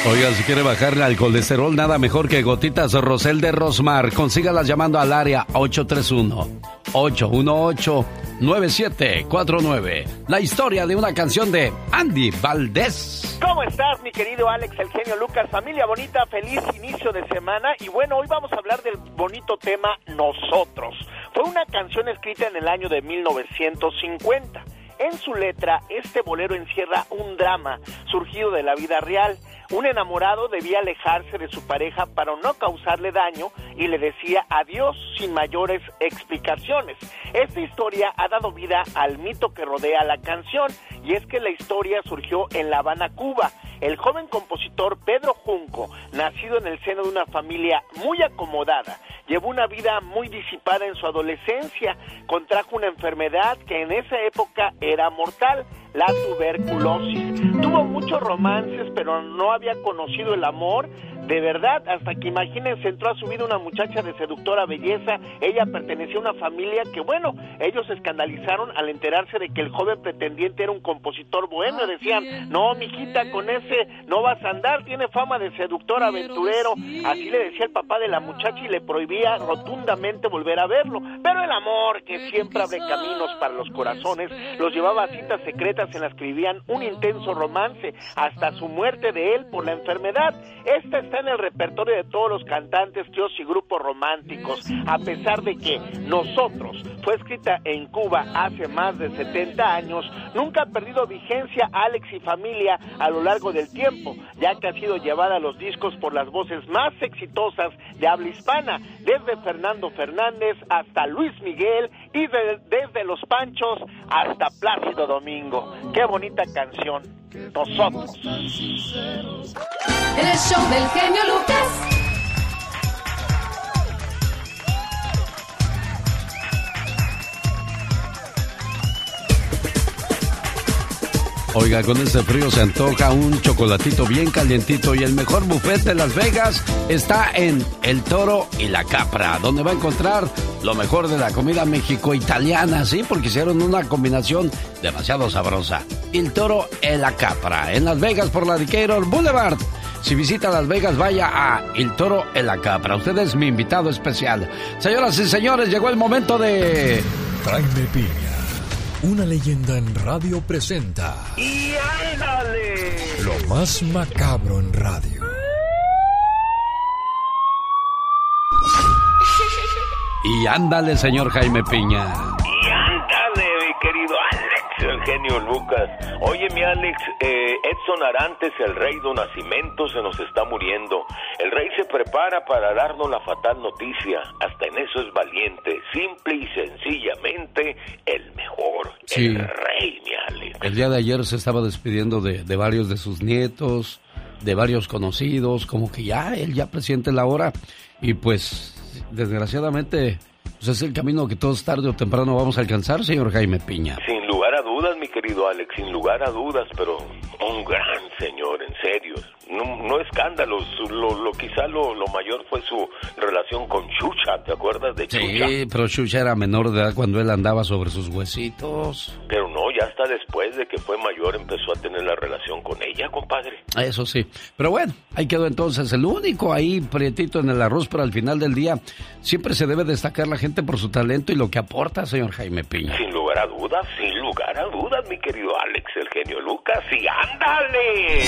Oiga, si quiere bajarle al colesterol, nada mejor que gotitas Rosel de Rosmar. Consígalas llamando al área 831-818-9749. La historia de una canción de Andy Valdés. ¿Cómo estás, mi querido Alex, el genio Lucas? Familia bonita, feliz inicio de semana. Y bueno, hoy vamos a hablar del bonito tema Nosotros. Fue una canción escrita en el año de 1950. En su letra, este bolero encierra un drama surgido de la vida real. Un enamorado debía alejarse de su pareja para no causarle daño y le decía adiós sin mayores explicaciones. Esta historia ha dado vida al mito que rodea la canción y es que la historia surgió en La Habana, Cuba. El joven compositor Pedro Junco, nacido en el seno de una familia muy acomodada, llevó una vida muy disipada en su adolescencia, contrajo una enfermedad que en esa época era mortal, la tuberculosis. Tuvo muchos romances, pero no había conocido el amor de verdad, hasta que imagínense, entró a su vida una muchacha de seductora belleza, ella pertenecía a una familia que, bueno, ellos se escandalizaron al enterarse de que el joven pretendiente era un compositor bohemio, decían, no, mijita, con ese no vas a andar, tiene fama de seductor aventurero, así le decía el papá de la muchacha y le prohibía rotundamente volver a verlo, pero el amor, que siempre abre caminos para los corazones, los llevaba a citas secretas en las que vivían un intenso romance, hasta su muerte de él por la enfermedad. Esta está en el repertorio de todos los cantantes, tíos y grupos románticos, a pesar de que nosotros fue escrita en Cuba hace más de 70 años, nunca ha perdido vigencia Alex y familia a lo largo del tiempo, ya que ha sido llevada a los discos por las voces más exitosas de habla hispana, desde Fernando Fernández hasta Luis Miguel y desde Los Panchos hasta Plácido Domingo. Qué bonita canción. Nosotros. El show del genio Lucas. Oiga, con este frío se antoja un chocolatito bien calientito y el mejor buffet de Las Vegas está en El Toro y la Capra, donde va a encontrar lo mejor de la comida mexico-italiana, ¿sí? Porque hicieron una combinación demasiado sabrosa. El Toro y la Capra, en Las Vegas por la Decatur Boulevard. Si visita Las Vegas, vaya a El Toro en la Capra. Usted es mi invitado especial. Señoras y señores, llegó el momento de... Jaime una leyenda en radio presenta. ¡Y ándale! Lo más macabro en radio. Y ándale, señor Jaime Piña. Genio Lucas. Oye, mi Alex, eh, Edson Arantes, el rey do Nacimiento, se nos está muriendo. El rey se prepara para darnos la fatal noticia. Hasta en eso es valiente. Simple y sencillamente, el mejor. Sí. El rey, mi Alex. El día de ayer se estaba despidiendo de, de varios de sus nietos, de varios conocidos, como que ya él ya presiente la hora. Y pues, desgraciadamente, pues es el camino que todos tarde o temprano vamos a alcanzar, señor Jaime Piña. Sin lugar a dudas, mi querido Alex, sin lugar a dudas, pero un gran señor, en serio. No, no escándalos, lo, lo, quizá lo, lo mayor fue su relación con Chucha, ¿te acuerdas de Chucha? Sí, pero Chucha era menor de edad cuando él andaba sobre sus huesitos. Pero no, ya hasta después de que fue mayor empezó a tener la relación con ella, compadre. Eso sí. Pero bueno, ahí quedó entonces el único ahí prietito en el arroz, pero al final del día siempre se debe destacar la gente por su talento y lo que aporta, señor Jaime Piña. Sin lugar a dudas, sin lugar a dudas, mi querido Alex, el genio Lucas, y ándale.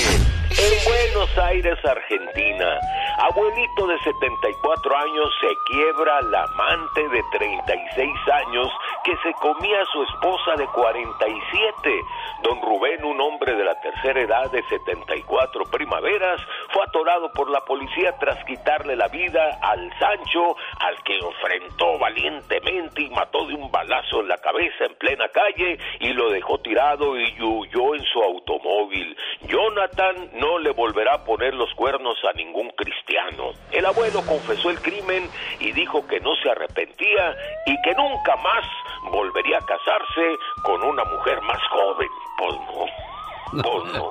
En Buenos Aires, Argentina, abuelito de 74 años se quiebra la amante de 36 años que se comía a su esposa de 47. Don Rubén, un hombre de la tercera edad de 74 primaveras, fue atorado por la policía tras quitarle la vida al Sancho, al que enfrentó valientemente y mató de un balazo en la cabeza en plena calle y lo dejó tirado y huyó en su automóvil. Jonathan no le volverá a poner los cuernos a ningún cristiano. El abuelo confesó el crimen y dijo que no se arrepentía y que nunca más volvería a casarse con una mujer más joven. Pues no, <laughs> pues no.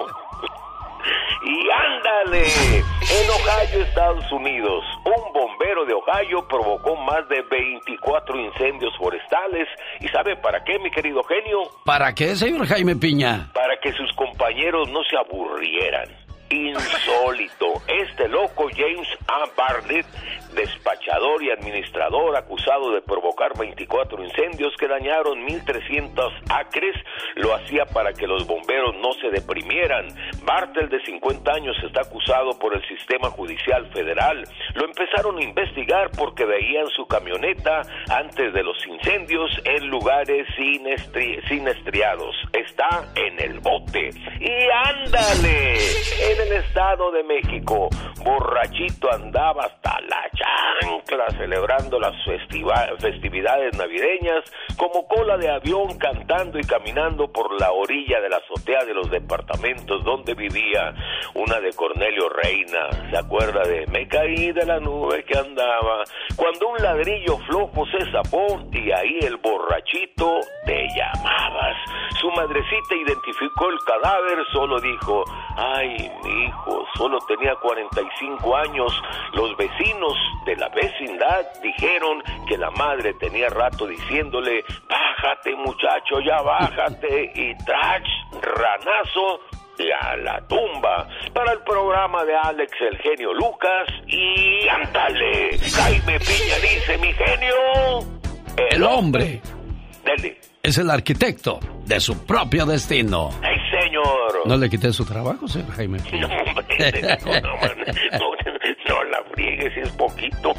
Y ándale, en Ohio, Estados Unidos, un bombero de Ohio provocó más de 24 incendios forestales. ¿Y sabe para qué, mi querido genio? ¿Para qué, señor Jaime Piña? Para que sus compañeros no se aburrieran. Insólito. Este loco James A. Barnett, despachador y administrador acusado de provocar 24 incendios que dañaron 1.300 acres, lo hacía para que los bomberos no se deprimieran. Bartel, de 50 años, está acusado por el sistema judicial federal. Lo empezaron a investigar porque veían su camioneta antes de los incendios en lugares sinestriados. Está en el bote. Y ándale, en el Estado de México, borrachito andaba hasta la chancla celebrando las festividades navideñas como cola de avión cantando y caminando por la orilla de la azotea de los departamentos donde vivía una de Cornelio Reina. ¿Se acuerda de me caí de la nube que andaba? Cuando un ladrillo flojo se zapó y ahí el borrachito te llamabas. Su madrecita identificó el cadáver, solo dijo, ay, hijo, solo tenía 45 años. Los vecinos de la vecindad dijeron que la madre tenía rato diciéndole, bájate muchacho, ya bájate, y trach, ranazo, y a la tumba para el programa de Alex el genio Lucas y ándale, Jaime Piña dice mi genio el hombre Dele. es el arquitecto de su propio destino. ¡Ay, señor! No le quité su trabajo, señor Jaime. No, hombre, no, no, no, la friegue si es poquito.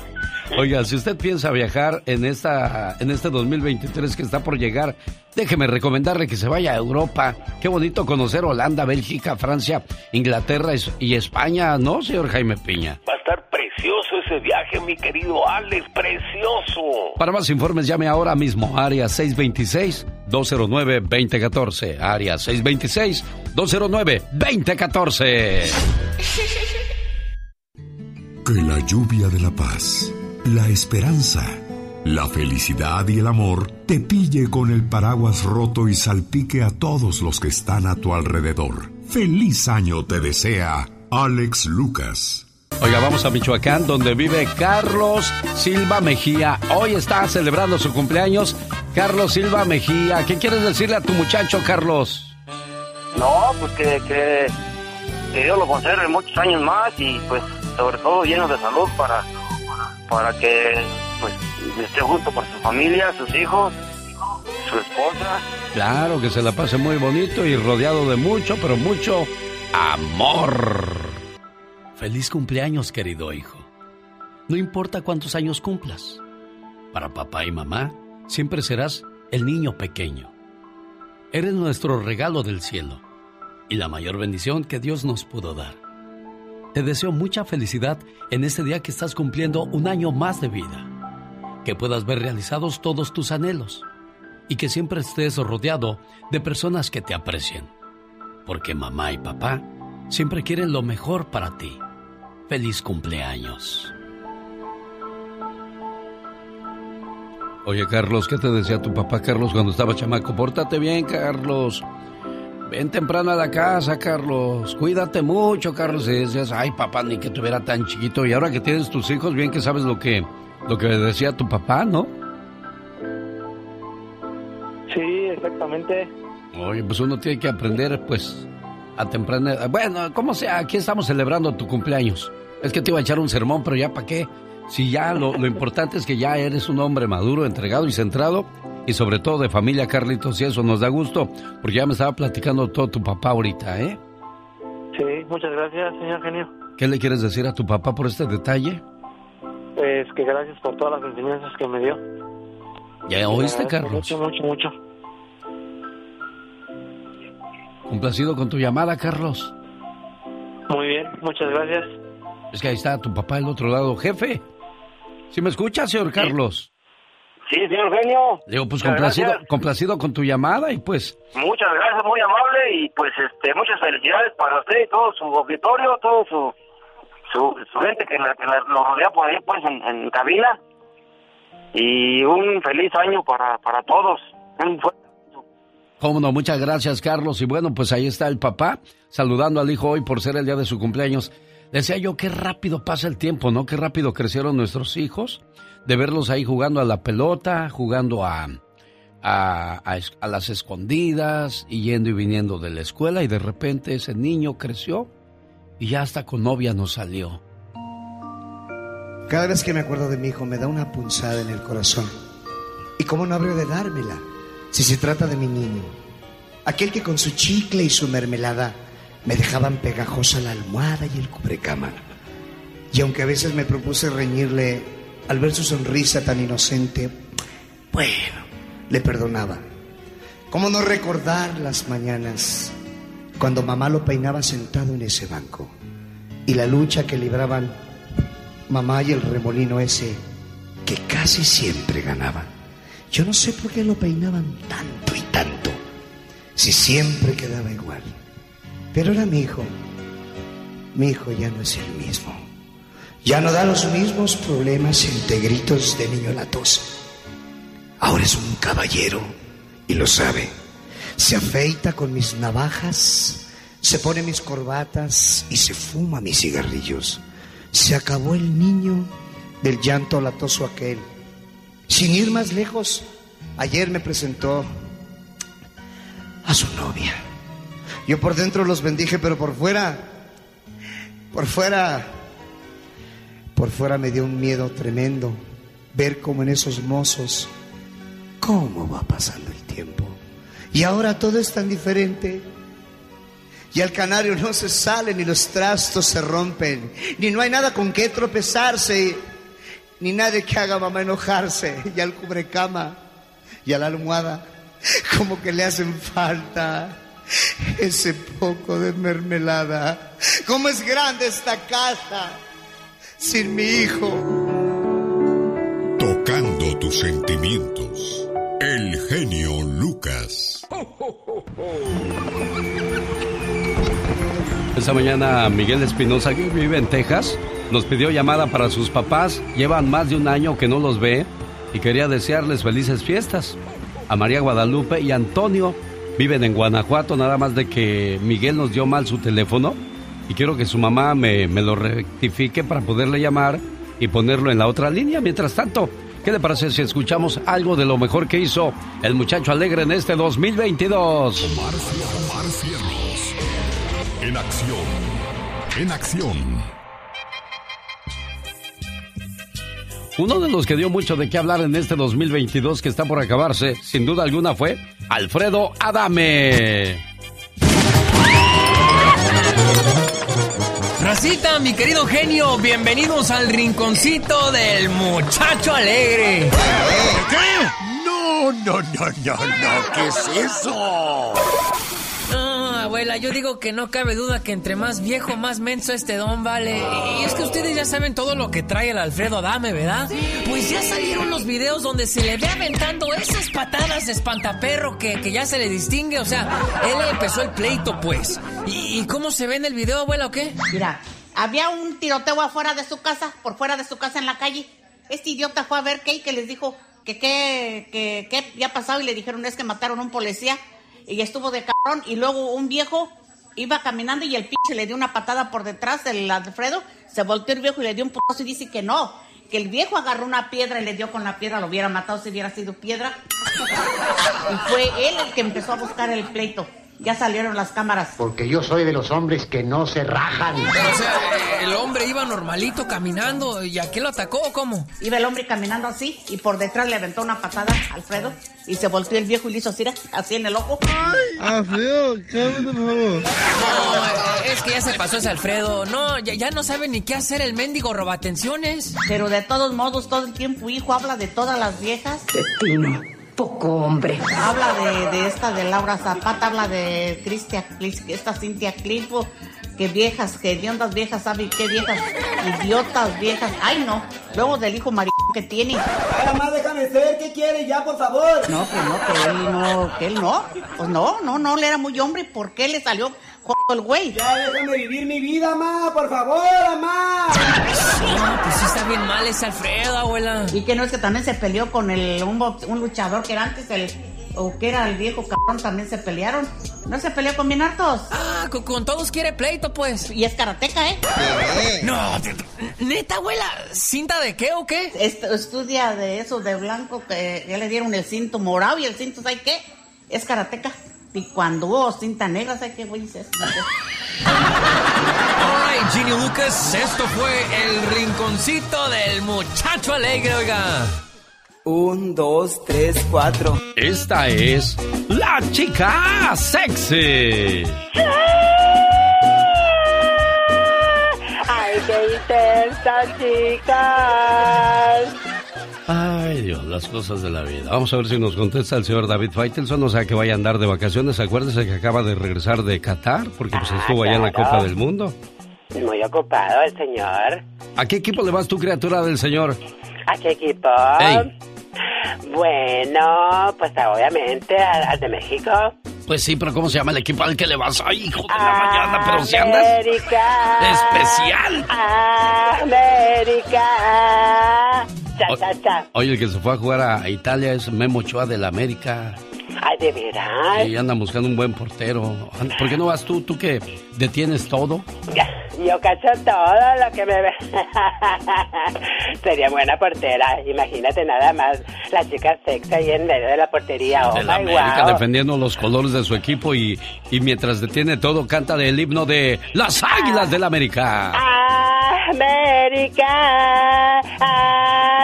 Oiga, si usted piensa viajar en esta en este 2023 que está por llegar, déjeme recomendarle que se vaya a Europa. Qué bonito conocer Holanda, Bélgica, Francia, Inglaterra y España, ¿no, señor Jaime Piña? Va a estar precioso ese viaje, mi querido Alex, precioso. Para más informes llame ahora mismo área 626 209 2014, área 626 209 2014. Que la lluvia de la paz, la esperanza, la felicidad y el amor te pille con el paraguas roto y salpique a todos los que están a tu alrededor. Feliz año te desea Alex Lucas. Oiga, vamos a Michoacán, donde vive Carlos Silva Mejía. Hoy está celebrando su cumpleaños. Carlos Silva Mejía, ¿qué quieres decirle a tu muchacho, Carlos? No, pues que, que, que Dios lo conserve muchos años más y pues sobre todo lleno de salud para, para que pues esté junto con su familia, sus hijos, su esposa. Claro, que se la pase muy bonito y rodeado de mucho, pero mucho amor. Feliz cumpleaños, querido hijo. No importa cuántos años cumplas. Para papá y mamá, siempre serás el niño pequeño. Eres nuestro regalo del cielo y la mayor bendición que Dios nos pudo dar. Te deseo mucha felicidad en este día que estás cumpliendo un año más de vida. Que puedas ver realizados todos tus anhelos y que siempre estés rodeado de personas que te aprecien. Porque mamá y papá siempre quieren lo mejor para ti. Feliz cumpleaños. Oye, Carlos, ¿qué te decía tu papá, Carlos, cuando estaba chamaco? Pórtate bien, Carlos. Ven temprano a la casa, Carlos. Cuídate mucho, Carlos. Y decías, ay, papá, ni que tuviera tan chiquito. Y ahora que tienes tus hijos, bien que sabes lo que, lo que decía tu papá, ¿no? Sí, exactamente. Oye, pues uno tiene que aprender, pues, a temprana... Bueno, como sea, aquí estamos celebrando tu cumpleaños. Es que te iba a echar un sermón, pero ya para qué. Si ya lo, lo importante es que ya eres un hombre maduro, entregado y centrado y sobre todo de familia, Carlitos, y eso nos da gusto, porque ya me estaba platicando todo tu papá ahorita, ¿eh? Sí, muchas gracias, señor genio. ¿Qué le quieres decir a tu papá por este detalle? Pues que gracias por todas las enseñanzas que me dio. ¿Ya oíste, Carlos? Mucho, mucho, mucho. Complacido con tu llamada, Carlos. Muy bien, muchas gracias. Es que ahí está tu papá del otro lado, jefe. ¿Sí me escucha, señor Carlos? Sí, señor genio. Digo, pues Muchas complacido, gracias. complacido con tu llamada y pues Muchas gracias, muy amable y pues este muchas felicidades para usted y todo su auditorio, todo su su, su gente que, la, que la- lo rodea por ahí pues en, en cabina y un feliz año para, para todos. Un fu- Cómo no, muchas gracias, Carlos. Y bueno, pues ahí está el papá saludando al hijo hoy por ser el día de su cumpleaños. Decía yo, qué rápido pasa el tiempo, ¿no? Qué rápido crecieron nuestros hijos. De verlos ahí jugando a la pelota, jugando a, a, las escondidas, y yendo y viniendo de la escuela. Y de repente ese niño creció y ya hasta con novia nos salió. Cada vez que me acuerdo de mi hijo me da una punzada en el corazón. ¿Y cómo no habría de dármela si se trata de mi niño? Aquel que con su chicle y su mermelada me dejaban pegajosa la almohada y el cubrecama. Y aunque a veces me propuse reñirle al ver su sonrisa tan inocente, bueno, le perdonaba. ¿Cómo no recordar las mañanas cuando mamá lo peinaba sentado en ese banco? Y la lucha que libraban mamá y el remolino ese que casi siempre ganaba. Yo no sé por qué lo peinaban tanto y tanto, si siempre quedaba igual. Pero era mi hijo. Mi hijo ya no es el mismo. Ya no da los mismos problemas entre gritos de niño latoso. Ahora es un caballero y lo sabe. Se afeita con mis navajas, se pone mis corbatas y se fuma mis cigarrillos. Se acabó el niño del llanto latoso aquel. Sin ir más lejos, ayer me presentó a su novia. Yo por dentro los bendije, pero por fuera, por fuera, por fuera me dio un miedo tremendo ver cómo en esos mozos, cómo va pasando el tiempo. Y ahora todo es tan diferente. Y al canario no se sale, ni los trastos se rompen, ni no hay nada con qué tropezarse, ni nadie que haga mamá enojarse. <laughs> Y al cubrecama y a la almohada, como que le hacen falta ese poco de mermelada. ¿Cómo es grande esta casa sin mi hijo? Tocando tus sentimientos. El genio Lucas. Esta mañana Miguel Espinosa, que vive en Texas, nos pidió llamada para sus papás. Llevan más de un año que no los ve y quería desearles felices fiestas. A María Guadalupe y Antonio viven en Guanajuato, nada más de que Miguel nos dio mal su teléfono y quiero que su mamá me, me lo rectifique para poderle llamar y ponerlo en la otra línea. Mientras tanto, ¿qué le parece si escuchamos algo de lo mejor que hizo el muchacho alegre en este 2022? Omar, Omar. En acción. En acción. Uno de los que dio mucho de qué hablar en este 2022 que está por acabarse, sin duda alguna, fue Alfredo Adame. Racita, mi querido genio, bienvenidos al rinconcito del muchacho alegre. ¿Qué? No, no, no, no, no, ¿qué es eso? Abuela, yo digo que no cabe duda que entre más viejo, más menso este don vale. Y es que ustedes ya saben todo lo que trae el Alfredo Adame, ¿verdad? Pues ya salieron los videos donde se le ve aventando esas patadas de espantaperro que, que ya se le distingue. O sea, él empezó el pleito, pues. ¿Y, y cómo se ve en el video, abuela, o qué? Mira, había un tiroteo afuera de su casa, por fuera de su casa en la calle. Este idiota fue a ver qué y que les dijo que qué que, que había pasado y le dijeron es que mataron a un policía y estuvo de cabrón y luego un viejo iba caminando y el pinche le dio una patada por detrás del Alfredo, se volteó el viejo y le dio un putazo y dice que no, que el viejo agarró una piedra y le dio con la piedra, lo hubiera matado si hubiera sido piedra. <laughs> Y fue él el que empezó a buscar el pleito. Ya salieron las cámaras. Porque yo soy de los hombres que no se rajan. O sea, el hombre iba normalito caminando y a quién lo atacó o cómo? Iba el hombre caminando así y por detrás le aventó una patada a Alfredo y se volteó el viejo y le hizo así, así en el ojo. Alfredo, cálmate, por favor. No, es que ya se pasó ese Alfredo. No, ya, ya no sabe ni qué hacer el mendigo robatenciones. Pero de todos modos, todo el tiempo, hijo, habla de todas las viejas. Pino, poco hombre. Habla de, de esta de Laura Zapata, habla de Cristian, esta Cintia Clipo, que viejas, que hediondas viejas, ¿sabe qué viejas? Idiotas viejas. Ay, no. Luego del hijo maricón que tiene. Nada más déjame ser, ¿qué quiere ya, por favor? No, que no, que él no, que él no. Pues no, no, no, él era muy hombre. ¿Por qué le salió el güey? Ya déjame vivir mi vida, ma, por favor, mamá. No, pues sí está bien mal ese Alfredo, abuela. Y que no es que también se peleó con el un, un luchador que era antes el o que era el viejo cabrón también se pelearon. ¿No se peleó con bien hartos? Ah, con, con todos quiere pleito, pues. Y es karateca, ¿eh? No, neta, abuela, ¿cinta de qué o qué? Est- estudia de eso, de blanco, que ya le dieron el cinto morado y el cinto, ¿sabes qué? Es karateca. Y cuando hubo cinta negra, ¿sabes qué, güey? Es- Alright, Ginny Lucas, esto fue el rinconcito del muchacho alegre, oiga. Un, dos, tres, cuatro. Esta es la chica sexy. ¡Ay, qué intensa, chicas! Las cosas de la vida. Vamos a ver si nos contesta el señor David Faitelson, o sea que vaya a andar de vacaciones. Acuérdese que acaba de regresar de Qatar, porque pues estuvo allá en la. Copa del Mundo. Muy ocupado el señor. ¿A qué equipo le vas tú, criatura del señor? ¿A qué equipo? Ey. Bueno, pues obviamente al, al de México. Pues sí, pero ¿cómo se llama el equipo al que le vas? Ay, hijo de la mañana, pero si andas América. especial. América. Cha, cha, cha. Oye, el que se fue a jugar a Italia es Memo Ochoa del América. Ay, de veras. Y andan buscando un buen portero. ¿Por qué no vas tú, tú que detienes todo? Yo cacho todo lo que me ve. <laughs> Sería buena portera. Imagínate nada más la chica sexy ahí en medio de la portería. Oh, de la América wow. defendiendo los colores de su equipo y, y mientras detiene todo canta el himno de las Águilas del América. América,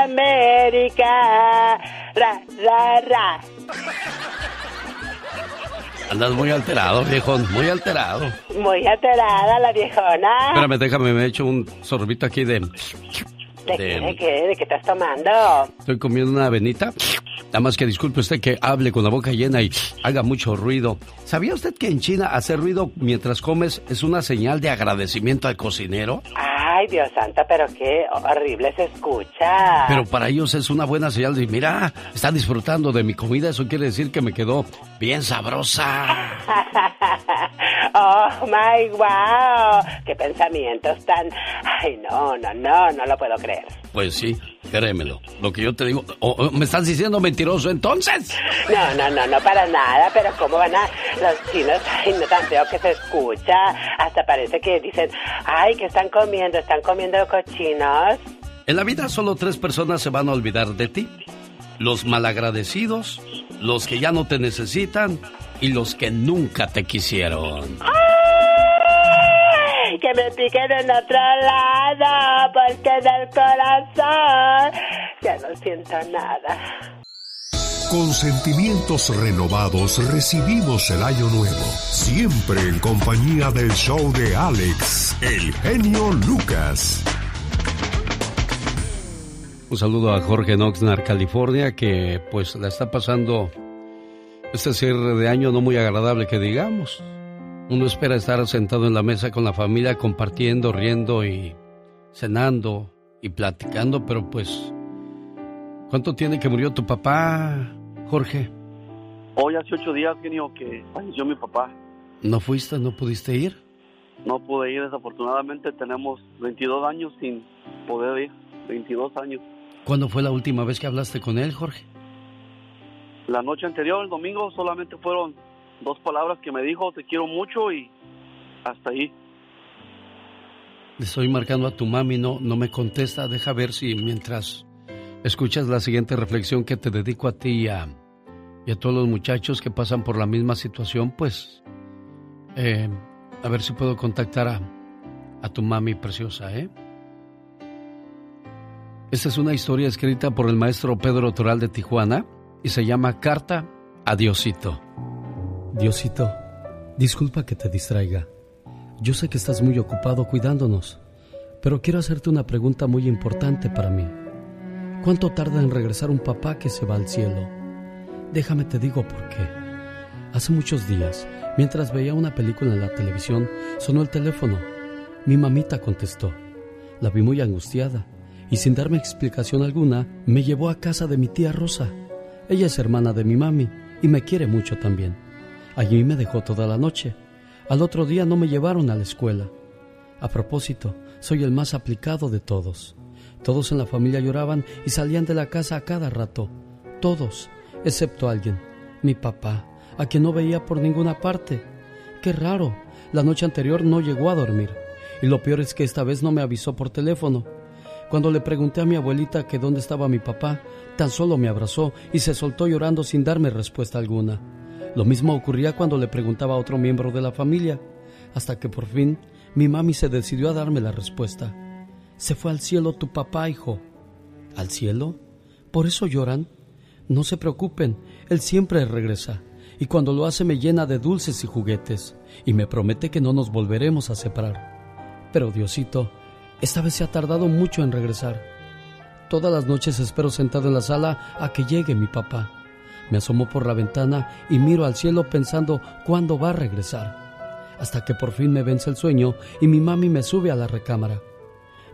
América, ra, ra, ra. Andas muy alterado, viejón, muy alterado. Muy alterada la viejona. Espérame, déjame, me he hecho un sorbito aquí de... ¿De, qué, de qué? ¿De qué estás tomando? Estoy comiendo una avenita. Nada más que disculpe usted que hable con la boca llena y haga mucho ruido. ¿Sabía usted que en China hacer ruido mientras comes es una señal de agradecimiento al cocinero? Ay, Dios santo, pero qué horrible se escucha. Pero para ellos es una buena señal de, mira, está disfrutando de mi comida, eso quiere decir que me quedó bien sabrosa. <laughs> oh, my wow. Qué pensamientos tan... Ay, no, no, no, no lo puedo creer. Pues sí, créemelo. Lo que yo te digo, oh, ¿me estás diciendo mentiroso entonces? No, no, no, no para nada, pero ¿cómo van a los chinos? Ay, no tan feo que se escucha. Hasta parece que dicen, ay, que están comiendo? ¿Están comiendo cochinos? En la vida solo tres personas se van a olvidar de ti. Los malagradecidos, los que ya no te necesitan y los que nunca te quisieron. ¡Ay! Que me piquen en otro lado, porque del corazón ya no siento nada. Con sentimientos renovados recibimos el año nuevo, siempre en compañía del show de Alex, el genio Lucas. Un saludo a Jorge en Oxnard, California, que pues la está pasando este cierre de año no muy agradable que digamos. Uno espera estar sentado en la mesa con la familia compartiendo, riendo y cenando y platicando, pero pues ¿cuánto tiene que murió tu papá, Jorge? Hoy hace ocho días, genio, que falleció mi papá. ¿No fuiste, no pudiste ir? No pude ir, desafortunadamente tenemos 22 años sin poder ir, 22 años. ¿Cuándo fue la última vez que hablaste con él, Jorge? La noche anterior, el domingo, solamente fueron dos palabras que me dijo, te quiero mucho y hasta ahí. Estoy marcando a tu mami, no, no me contesta. Deja ver si mientras escuchas la siguiente reflexión que te dedico a ti y a, y a todos los muchachos que pasan por la misma situación, pues eh, a ver si puedo contactar a, a tu mami preciosa, ¿eh? Esta es una historia escrita por el maestro Pedro Toral de Tijuana y se llama Carta a Diosito. Diosito, disculpa que te distraiga. Yo sé que estás muy ocupado cuidándonos, pero quiero hacerte una pregunta muy importante para mí. ¿Cuánto tarda en regresar un papá que se va al cielo? Déjame te digo por qué. Hace muchos días, mientras veía una película en la televisión, sonó el teléfono. Mi mamita contestó. La vi muy angustiada y sin darme explicación alguna, me llevó a casa de mi tía Rosa. Ella es hermana de mi mami y me quiere mucho también. Allí me dejó toda la noche. Al otro día no me llevaron a la escuela. A propósito, soy el más aplicado de todos. Todos en la familia lloraban y salían de la casa a cada rato. Todos, excepto alguien, mi papá, a quien no veía por ninguna parte. Qué raro, la noche anterior no llegó a dormir. Y lo peor es que esta vez no me avisó por teléfono. Cuando le pregunté a mi abuelita que dónde estaba mi papá, tan solo me abrazó y se soltó llorando sin darme respuesta alguna. Lo mismo ocurría cuando le preguntaba a otro miembro de la familia, hasta que por fin mi mami se decidió a darme la respuesta. Se fue al cielo tu papá, hijo. ¿Al cielo? ¿Por eso lloran? No se preocupen, él siempre regresa, y cuando lo hace me llena de dulces y juguetes, y me promete que no nos volveremos a separar. Pero Diosito, esta vez se ha tardado mucho en regresar. Todas las noches espero sentado en la sala a que llegue mi papá. Me asomo por la ventana y miro al cielo pensando cuándo va a regresar. Hasta que por fin me vence el sueño y mi mami me sube a la recámara.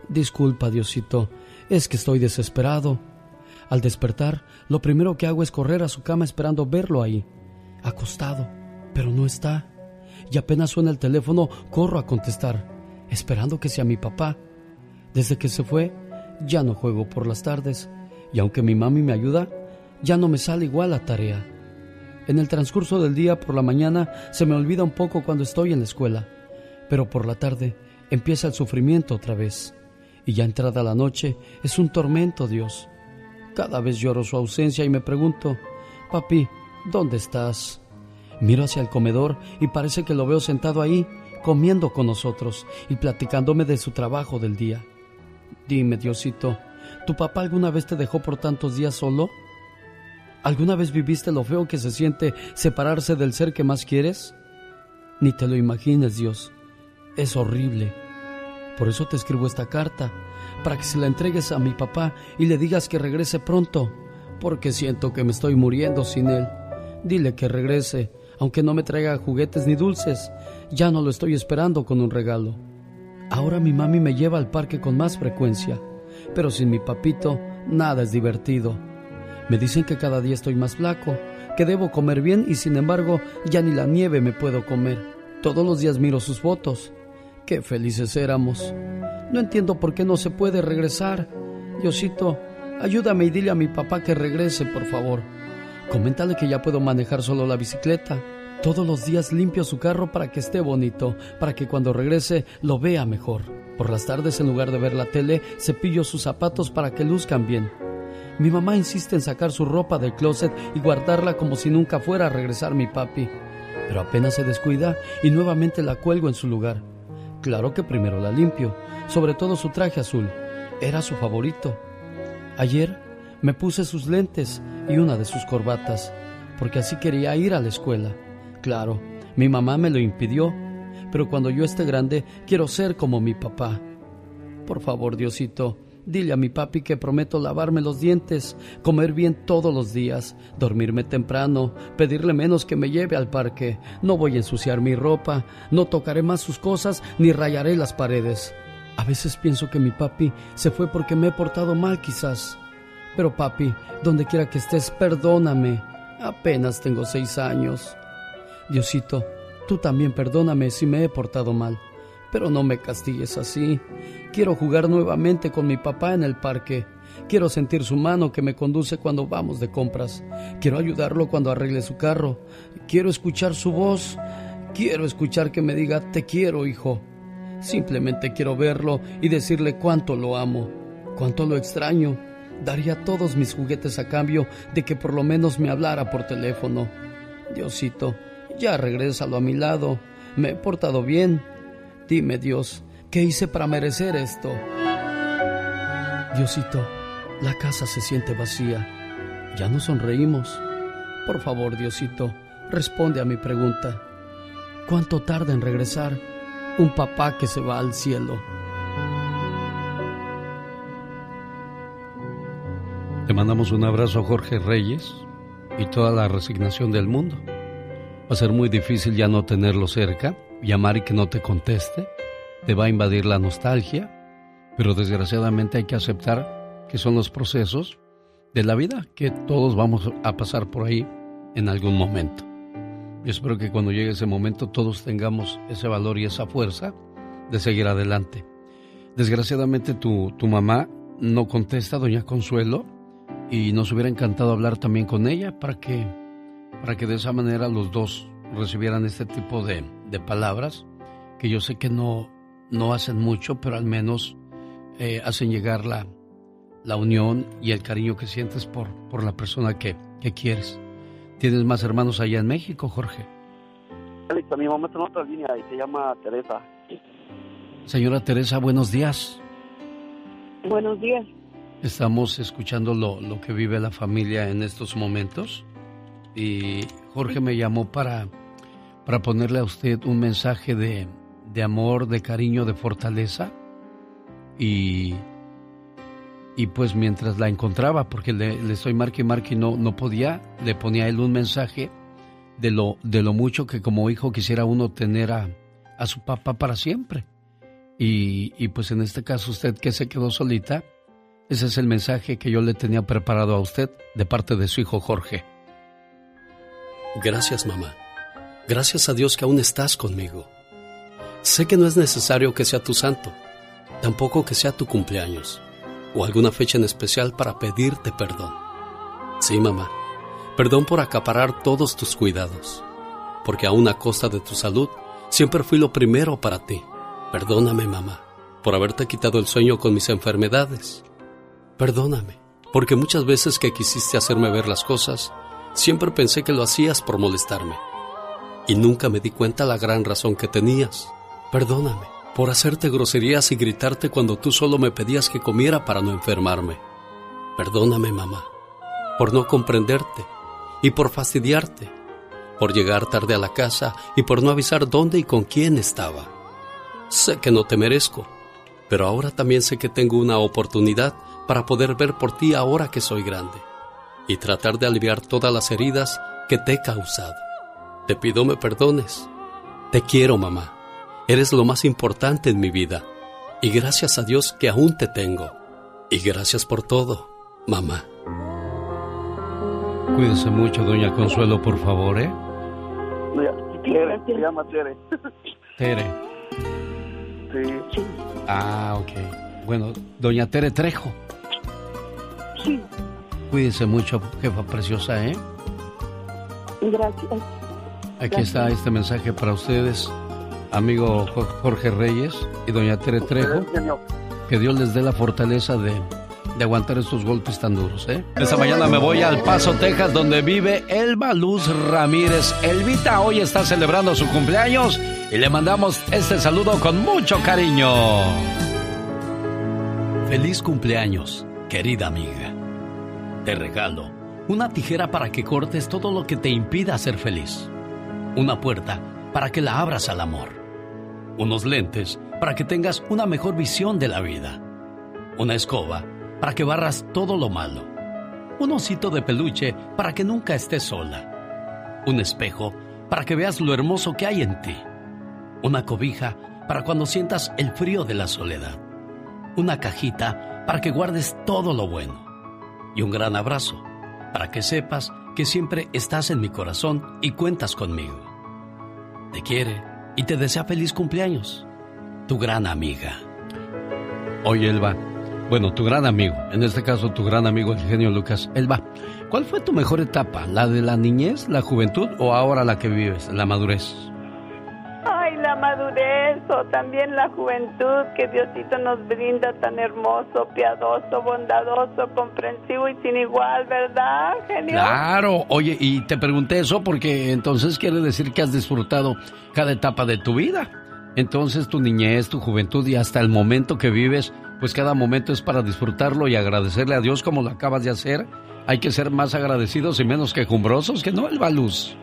Disculpa, Diosito, es que estoy desesperado. Al despertar, lo primero que hago es correr a su cama esperando verlo ahí, acostado, pero no está. Y apenas suena el teléfono, corro a contestar, esperando que sea mi papá. Desde que se fue, ya no juego por las tardes, y aunque mi mami me ayuda, ya no me sale igual la tarea. En el transcurso del día por la mañana se me olvida un poco cuando estoy en la escuela, pero por la tarde empieza el sufrimiento otra vez, y ya entrada la noche es un tormento, Dios. Cada vez lloro su ausencia y me pregunto, papi, ¿dónde estás? Miro hacia el comedor y parece que lo veo sentado ahí, comiendo con nosotros y platicándome de su trabajo del día. Dime, Diosito, ¿tu papá alguna vez te dejó por tantos días solo? ¿Alguna vez viviste lo feo que se siente separarse del ser que más quieres? Ni te lo imagines, Dios. Es horrible. Por eso te escribo esta carta, para que se la entregues a mi papá y le digas que regrese pronto, porque siento que me estoy muriendo sin él. Dile que regrese, aunque no me traiga juguetes ni dulces. Ya no lo estoy esperando con un regalo. Ahora mi mami me lleva al parque con más frecuencia, pero sin mi papito nada es divertido. Me dicen que cada día estoy más flaco, que debo comer bien y sin embargo ya ni la nieve me puedo comer. Todos los días miro sus fotos. Qué felices éramos. No entiendo por qué no se puede regresar. Diosito, ayúdame y dile a mi papá que regrese, por favor. Coméntale que ya puedo manejar solo la bicicleta. Todos los días limpio su carro para que esté bonito, para que cuando regrese lo vea mejor. Por las tardes, en lugar de ver la tele, cepillo sus zapatos para que luzcan bien. Mi mamá insiste en sacar su ropa del closet y guardarla como si nunca fuera a regresar mi papi. Pero apenas se descuida y nuevamente la cuelgo en su lugar. Claro que primero la limpio, sobre todo su traje azul. Era su favorito. Ayer me puse sus lentes y una de sus corbatas, porque así quería ir a la escuela. Claro, mi mamá me lo impidió, pero cuando yo esté grande quiero ser como mi papá. Por favor, Diosito, dile a mi papi que prometo lavarme los dientes, comer bien todos los días, dormirme temprano, pedirle menos que me lleve al parque. No voy a ensuciar mi ropa, no tocaré más sus cosas ni rayaré las paredes. A veces pienso que mi papi se fue porque me he portado mal quizás. Pero papi, donde quiera que estés, perdóname. Apenas tengo seis años. Diosito, tú también perdóname si me he portado mal, pero no me castigues así. Quiero jugar nuevamente con mi papá en el parque. Quiero sentir su mano que me conduce cuando vamos de compras. Quiero ayudarlo cuando arregle su carro. Quiero escuchar su voz. Quiero escuchar que me diga, te quiero, hijo. Simplemente quiero verlo y decirle cuánto lo amo, cuánto lo extraño. Daría todos mis juguetes a cambio de que por lo menos me hablara por teléfono. Diosito, ya regrésalo a mi lado. Me he portado bien. Dime, Dios, ¿qué hice para merecer esto? Diosito, la casa se siente vacía. Ya no sonreímos. Por favor, Diosito, responde a mi pregunta. ¿Cuánto tarda en regresar un papá que se va al cielo? Te mandamos un abrazo, Jorge Reyes, y toda la resignación del mundo. Va a ser muy difícil ya no tenerlo cerca, llamar y que no te conteste. Te va a invadir la nostalgia, pero desgraciadamente hay que aceptar que son los procesos de la vida, que todos vamos a pasar por ahí en algún momento. Yo espero que cuando llegue ese momento todos tengamos ese valor y esa fuerza de seguir adelante. Desgraciadamente tu, tu mamá no contesta, doña Consuelo, y nos hubiera encantado hablar también con ella para que, para que de esa manera los dos recibieran este tipo de, de palabras que yo sé que no, no hacen mucho, pero al menos eh, hacen llegar la, la unión y el cariño que sientes por, por la persona que, que quieres. ¿Tienes más hermanos allá en México, Jorge? Alex, mi mamá está en otra línea y se llama Teresa. Señora Teresa, buenos días. Buenos días. Estamos escuchando lo, lo, que vive la familia en estos momentos y Jorge me llamó para, para ponerle a usted un mensaje de, de amor, de cariño, de fortaleza y, y pues mientras la encontraba, porque le, le estoy marque marque y no, no podía, le ponía a él un mensaje de lo, de lo mucho que como hijo quisiera uno tener a, a su papá para siempre. Y, y pues en este caso usted que se quedó solita, ese es el mensaje que yo le tenía preparado a usted de parte de su hijo Jorge. Gracias, mamá. Gracias a Dios que aún estás conmigo. Sé que no es necesario que sea tu santo, tampoco que sea tu cumpleaños o alguna fecha en especial para pedirte perdón. Sí, mamá, perdón por acaparar todos tus cuidados, porque aún a costa de tu salud siempre fui lo primero para ti. Perdóname, mamá, por haberte quitado el sueño con mis enfermedades Perdóname, porque muchas veces que quisiste hacerme ver las cosas, siempre pensé que lo hacías por molestarme. Y nunca me di cuenta la gran razón que tenías. Perdóname por hacerte groserías y gritarte cuando tú solo me pedías que comiera para no enfermarme. Perdóname, mamá, por no comprenderte y por fastidiarte, por llegar tarde a la casa y por no avisar dónde y con quién estaba. Sé que no te merezco, pero ahora también sé que tengo una oportunidad para poder ver por ti ahora que soy grande y tratar de aliviar todas las heridas que te he causado. Te pido me perdones. Te quiero, mamá. Eres lo más importante en mi vida. Y gracias a Dios que aún te tengo. Y gracias por todo, mamá. Cuídese mucho, doña Consuelo, por favor, ¿eh? Tere, se llama Tere. Tere. Sí. Ah, ok. Bueno, doña Tere Trejo. Sí, Cuídese mucho, jefa preciosa, ¿eh? gracias. Aquí está este mensaje para ustedes, amigo Jo- Jorge Reyes y doña Tere Trejo. Que Dios les dé la fortaleza de, de aguantar estos golpes tan duros, ¿eh? Esta mañana me voy al Paso, Texas, donde vive Elba Luz Ramírez. Elvita hoy está celebrando su cumpleaños y le mandamos este saludo con mucho cariño. Feliz cumpleaños, querida amiga. Te regalo una tijera para que cortes todo lo que te impida ser feliz. Una puerta para que la abras al amor. Unos lentes para que tengas una mejor visión de la vida. Una escoba para que barras todo lo malo. Un osito de peluche para que nunca estés sola. Un espejo para que veas lo hermoso que hay en ti. Una cobija para cuando sientas el frío de la soledad. Una cajita para que guardes todo lo bueno. Y un gran abrazo para que sepas que siempre estás en mi corazón y cuentas conmigo. Te quiere y te desea feliz cumpleaños. Tu gran amiga. Oye, Elba. Bueno, tu gran amigo, en este caso tu gran amigo el genio Lucas. Elba, ¿cuál fue tu mejor etapa? ¿La de la niñez, la juventud o ahora la que vives, la madurez? La madurez o también la juventud que Diosito nos brinda tan hermoso, piadoso, bondadoso, comprensivo y sin igual, ¿verdad? Claro, oye, y te pregunté eso porque entonces quiere decir que has disfrutado cada etapa de tu vida. Entonces tu niñez, tu juventud y hasta el momento que vives, pues cada momento es para disfrutarlo y agradecerle a Dios como lo acabas de hacer. Hay que ser más agradecidos y menos quejumbrosos, que no, Elba Luz.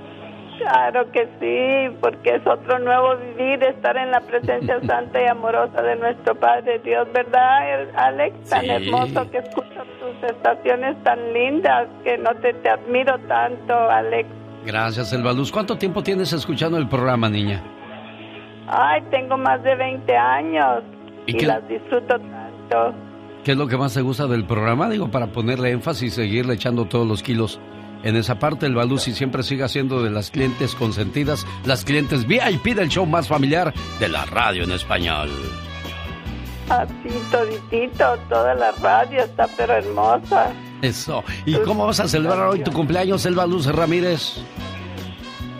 Claro que sí, porque es otro nuevo vivir, estar en la presencia <laughs> santa y amorosa de nuestro Padre Dios, ¿verdad, Alex? Tan Sí. hermoso que escucho tus estaciones tan lindas, que no te, te admiro tanto, Alex. Gracias, Elba Luz. ¿Cuánto tiempo tienes escuchando el programa, niña? Ay, tengo más de 20 años ¿Y y, qué- las disfruto tanto. ¿Qué es lo que más te gusta del programa? Digo, para ponerle énfasis y seguirle echando todos los kilos en esa parte, el Baluz y siempre siga siendo de las clientes consentidas, las clientes VIP del show más familiar de la radio en español. Así, toditito, toda la radio está pero hermosa. Eso. ¿Y cómo vas a celebrar hoy tu cumpleaños, Elba Luz Ramírez?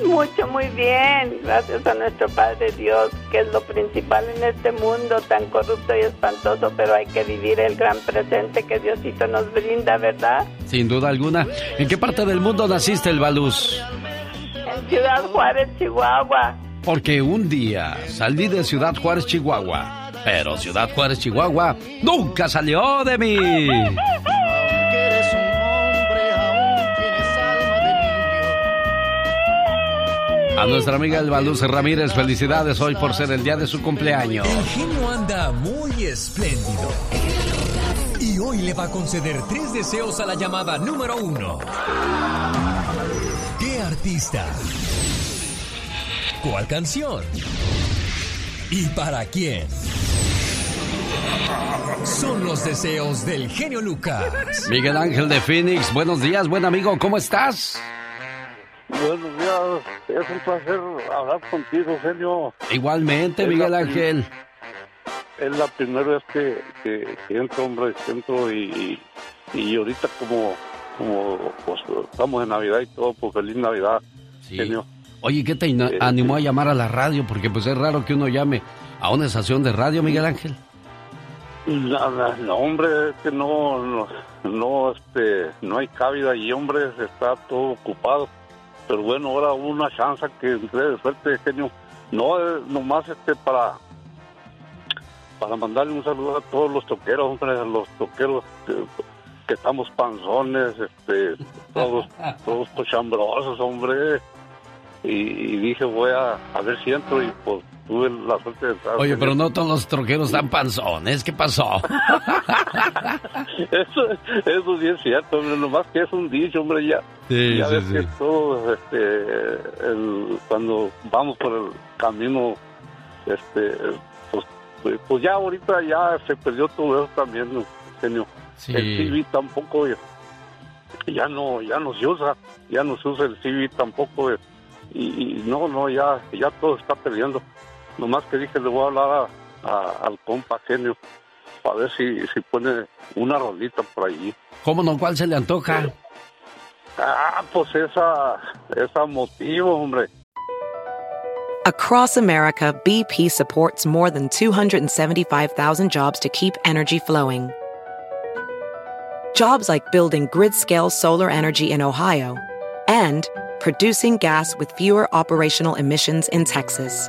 Mucho, muy bien. Gracias a nuestro Padre Dios, que es lo principal en este mundo tan corrupto y espantoso, pero hay que vivir el gran presente que Diosito nos brinda, ¿verdad? Sin duda alguna. ¿En qué parte del mundo naciste, Elba Luz? En Ciudad Juárez, Chihuahua. Porque un día salí de Ciudad Juárez, Chihuahua. Pero Ciudad Juárez, Chihuahua nunca salió de mí. <laughs> A nuestra amiga Elba Luz Ramírez, felicidades hoy por ser el día de su cumpleaños. El genio anda muy espléndido. Y hoy le va a conceder tres deseos a la llamada número uno. ¿Qué artista? ¿Cuál canción? ¿Y para quién? Son los deseos del genio Lucas. Miguel Ángel de Phoenix, buenos días, buen amigo, ¿cómo estás? Buenos días, es un placer hablar contigo, genio. Igualmente, Es Miguel Ángel. Es la primera vez que, que, que entro, hombre, que entro y, y, ahorita como, como pues, estamos en Navidad y todo, pues feliz Navidad, genio. Oye, ¿qué te ina- animó a llamar a la radio? Porque pues es raro que uno llame a una estación de radio, Miguel Ángel. No, no, hombre, es que no, no, no, este, no hay cabida y hombre, está todo ocupado. Pero bueno, ahora hubo una chance que entré de suerte, genio. No, eh, nomás este, para, para mandarle un saludo a todos los toqueros, hombre, a los toqueros, que, que estamos panzones, este, todos, <laughs> todos cochambrosos, hombre. Y, y dije, voy a, a ver si entro y pues tuve la suerte de entrar. Oye, pero no todos los troqueros están panzones. ¿Qué pasó? <laughs> Eso, eso sí es cierto, hombre, nomás que es un dicho, hombre, ya. Sí, ya sí, ves sí. que todo, este, el- cuando vamos por el camino, este, pues, pues ya ahorita ya se perdió todo eso también, ¿no? genio. Sí. El CV tampoco, ya, no, ya no se usa, ya no se usa el CV tampoco, y, y no, no, ya, ya todo está perdiendo. Nomás que dije, le voy a hablar a- a- al compa genio, a ver si, si pone una rolita por allí. ¿Cómo no? ¿Cuál se le antoja? Ah, pues esa, esa motivo, hombre. Across America, BP supports more than 275,000 jobs to keep energy flowing. Jobs like building grid scale solar energy in Ohio and producing gas with fewer operational emissions in Texas.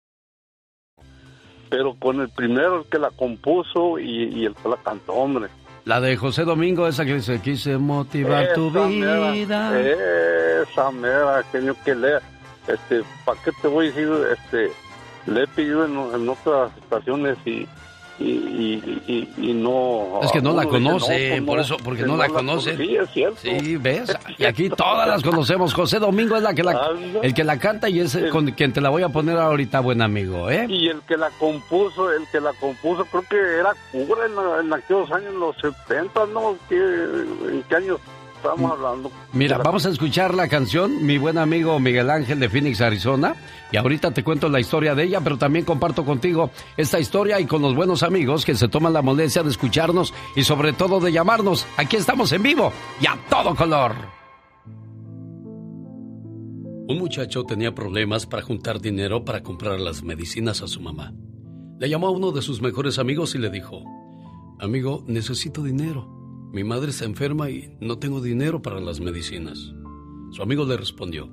Pero con el primero, el que la compuso y, y el que la cantó, hombre. La de José Domingo, esa que dice, quise motivar tu mera, vida. esa mera, genio, que lea. Este, ¿para qué te voy a decir? Este, le he pedido en, en otras estaciones y, y, y, no... Es que no la conoce, por eso, porque que no la conoce. Sí, es cierto. Sí, ¿ves? Y aquí todas las conocemos. José Domingo es la que la, el que la canta y es con quien te la voy a poner ahorita, buen amigo, ¿eh? Y el que la compuso, el que la compuso, creo que era cura en, en aquellos años, los 70, ¿no? ¿Qué, ¿En qué años estamos hablando? Mira, vamos a escuchar la canción, mi buen amigo Miguel Ángel de Phoenix, Arizona. Y ahorita te cuento la historia de ella, pero también comparto contigo esta historia y con los buenos amigos que se toman la molestia de escucharnos y sobre todo de llamarnos. Aquí estamos en vivo y a todo color. Un muchacho tenía problemas para juntar dinero para comprar las medicinas a su mamá. Le llamó a uno de sus mejores amigos y le dijo, Amigo, necesito dinero. Mi madre está enferma y no tengo dinero para las medicinas. Su amigo le respondió,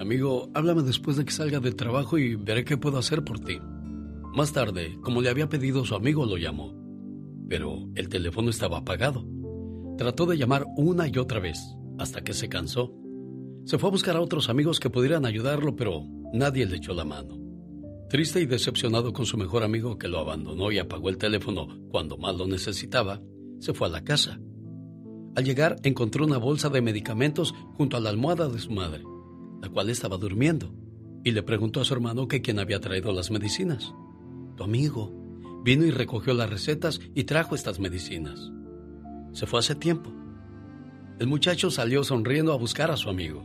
Amigo, háblame después de que salga del trabajo y veré qué puedo hacer por ti. Más tarde, como le había pedido su amigo, lo llamó. Pero el teléfono estaba apagado. Trató de llamar una y otra vez, hasta que se cansó. Se fue a buscar a otros amigos que pudieran ayudarlo, pero nadie le echó la mano. Triste y decepcionado con su mejor amigo que lo abandonó y apagó el teléfono cuando más lo necesitaba, se fue a la casa. Al llegar encontró una bolsa de medicamentos junto a la almohada de su madre, la cual estaba durmiendo, y le preguntó a su hermano que quién había traído las medicinas. Tu amigo vino y recogió las recetas y trajo estas medicinas. Se fue hace tiempo. El muchacho salió sonriendo a buscar a su amigo.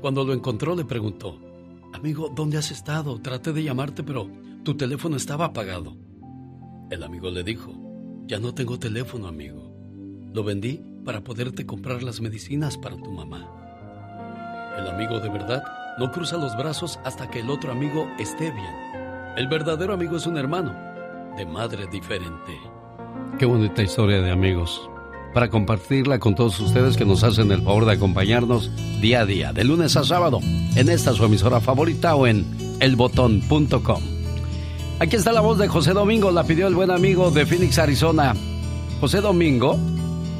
Cuando lo encontró le preguntó, Amigo, ¿dónde has estado? Traté de llamarte, pero tu teléfono estaba apagado. El amigo le dijo, Ya no tengo teléfono, amigo. Lo vendí para poderte comprar las medicinas para tu mamá. El amigo de verdad no cruza los brazos hasta que el otro amigo esté bien. El verdadero amigo es un hermano, de madre diferente. Qué bonita historia de amigos. Para compartirla con todos ustedes que nos hacen el favor de acompañarnos día a día, de lunes a sábado, en esta su emisora favorita o en elbotón.com. Aquí está la voz de José Domingo, la pidió el buen amigo de Phoenix, Arizona. José Domingo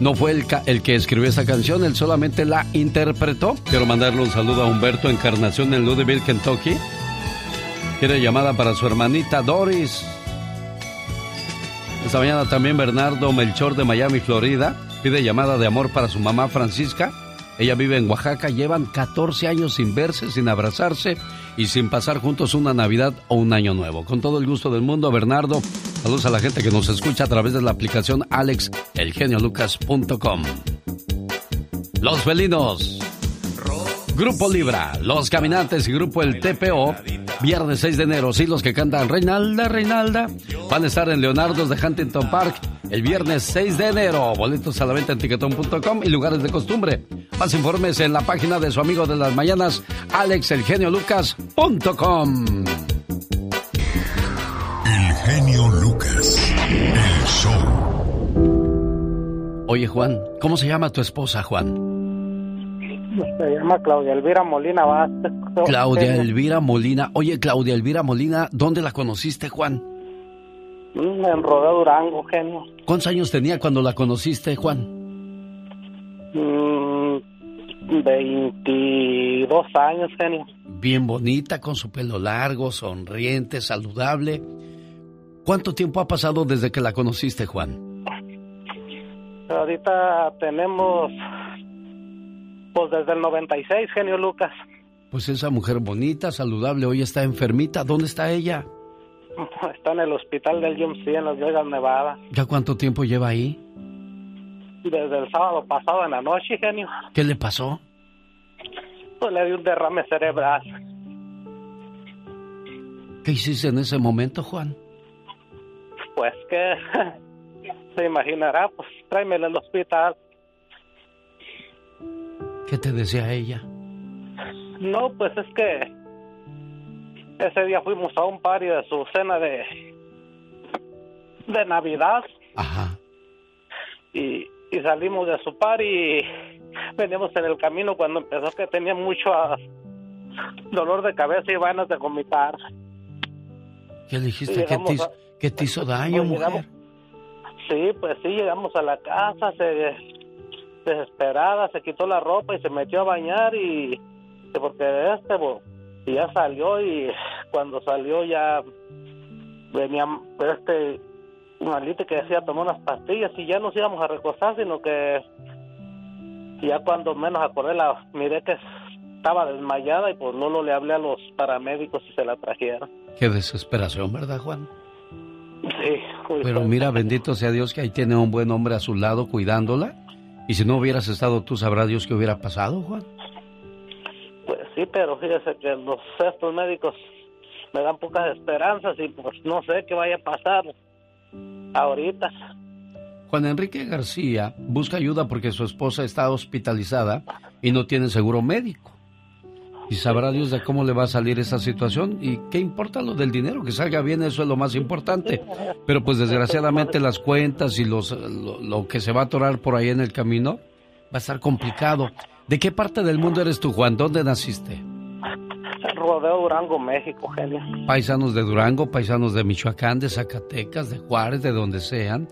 no fue el, que escribió esta canción, él solamente la interpretó. Quiero mandarle un saludo a Humberto Encarnación en Louisville, Kentucky. Quiere llamada para su hermanita Doris. Esta mañana también Bernardo Melchor de Miami, Florida, pide llamada de amor para su mamá Francisca. Ella vive en Oaxaca, llevan 14 años sin verse, sin abrazarse y sin pasar juntos una Navidad o un Año Nuevo. Con todo el gusto del mundo, Bernardo, saludos a la gente que nos escucha a través de la aplicación alexelgeniolucas.com. Los Felinos. Grupo Libra, Los Caminantes y Grupo El TPO, viernes 6 de enero. Sí, los que cantan Reinalda, Reinalda, van a estar en Leonardo's de Huntington Park el viernes 6 de enero. Boletos a la venta en tiquetón.com y lugares de costumbre. Más informes en la página de su amigo de las mañanas, alexelgeniolucas.com. El genio Lucas, el show. Oye, Juan, ¿cómo se llama tu esposa, Juan? Se llama Claudia Elvira Molina Vázquez. Claudia Elvira Molina. Oye, Claudia Elvira Molina, ¿dónde la conociste, Juan? Mm, En Rodeo Durango, genio. ¿Cuántos años tenía cuando la conociste, Juan? Mm, 22 años, genio. Bien bonita, con su pelo largo, sonriente, saludable. ¿Cuánto tiempo ha pasado desde que la conociste, Juan? Ahorita tenemos, pues desde el 96, genio Lucas. Pues esa mujer bonita, saludable, hoy está enfermita. ¿Dónde está ella? <laughs> Está en el hospital del UMC en Las Vegas, Nevada. ¿Ya cuánto tiempo lleva ahí? Desde el sábado pasado en la noche, genio. ¿Qué le pasó? Pues le dio un derrame cerebral. ¿Qué hiciste en ese momento, Juan? Pues que <laughs> se imaginará, pues tráemela al hospital. ¿Qué te decía ella? No, pues es que ese día fuimos a un party de su cena de de Navidad. Ajá. Y, y salimos de su party y veníamos en el camino cuando empezó que tenía mucho ah, dolor de cabeza y ganas de vomitar. ¿Qué dijiste? ¿Qué te, hizo- a- qué te hizo daño, Pues llegamos- mujer? Sí, pues sí, llegamos a la casa, se desesperada, se quitó la ropa y se metió a bañar y porque este y ya salió y cuando salió ya venía este malito que decía tomó unas pastillas y ya nos íbamos a recostar, sino que ya cuando menos acordé la miré que estaba desmayada y pues no lo le hablé a los paramédicos y se la trajeron. Qué desesperación, ¿verdad, Juan? Sí, Pero mira, bendito sea Dios que ahí tiene un buen hombre a su lado cuidándola. Y si no hubieras estado tú, sabrá Dios qué hubiera pasado, Juan. Pues sí, pero fíjese que los estos médicos me dan pocas esperanzas y pues no sé qué vaya a pasar ahorita. Juan Enrique García busca ayuda porque su esposa está hospitalizada y no tiene seguro médico. Y sabrá Dios de cómo le va a salir esa situación y qué importa lo del dinero, que salga bien, eso es lo más importante. Pero pues desgraciadamente las cuentas y los, lo, lo que se va a atorar por ahí en el camino va a estar complicado. ¿De qué parte del mundo eres tú, Juan? ¿Dónde naciste? Rodeo Durango, México, genio. paisanos de Durango, paisanos de Michoacán, de Zacatecas, de Juárez, de donde sean,